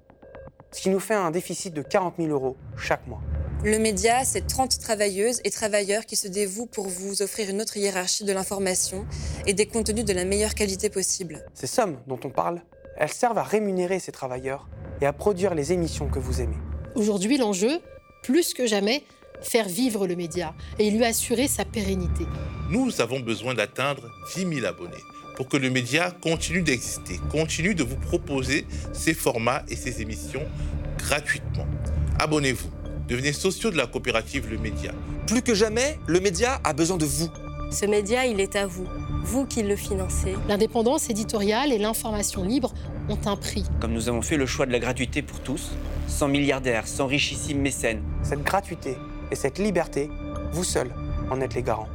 Ce qui nous fait un déficit de 40 000 euros chaque mois. Le média, c'est 30 travailleuses et travailleurs qui se dévouent pour vous offrir une autre hiérarchie de l'information et des contenus de la meilleure qualité possible. Ces sommes dont on parle, elles servent à rémunérer ces travailleurs et à produire les émissions que vous aimez. Aujourd'hui, l'enjeu, plus que jamais, faire vivre le média et lui assurer sa pérennité. Nous avons besoin d'atteindre 10 000 abonnés pour que le média continue d'exister, continue de vous proposer ses formats et ses émissions gratuitement. Abonnez-vous, devenez sociaux de la coopérative Le Média. Plus que jamais, le média a besoin de vous. Ce média, il est à vous, vous qui le financez. L'indépendance éditoriale et l'information libre ont un prix. Comme nous avons fait le choix de la gratuité pour tous, sans milliardaires, sans richissimes mécènes. Cette gratuité et cette liberté, vous seul en êtes les garants.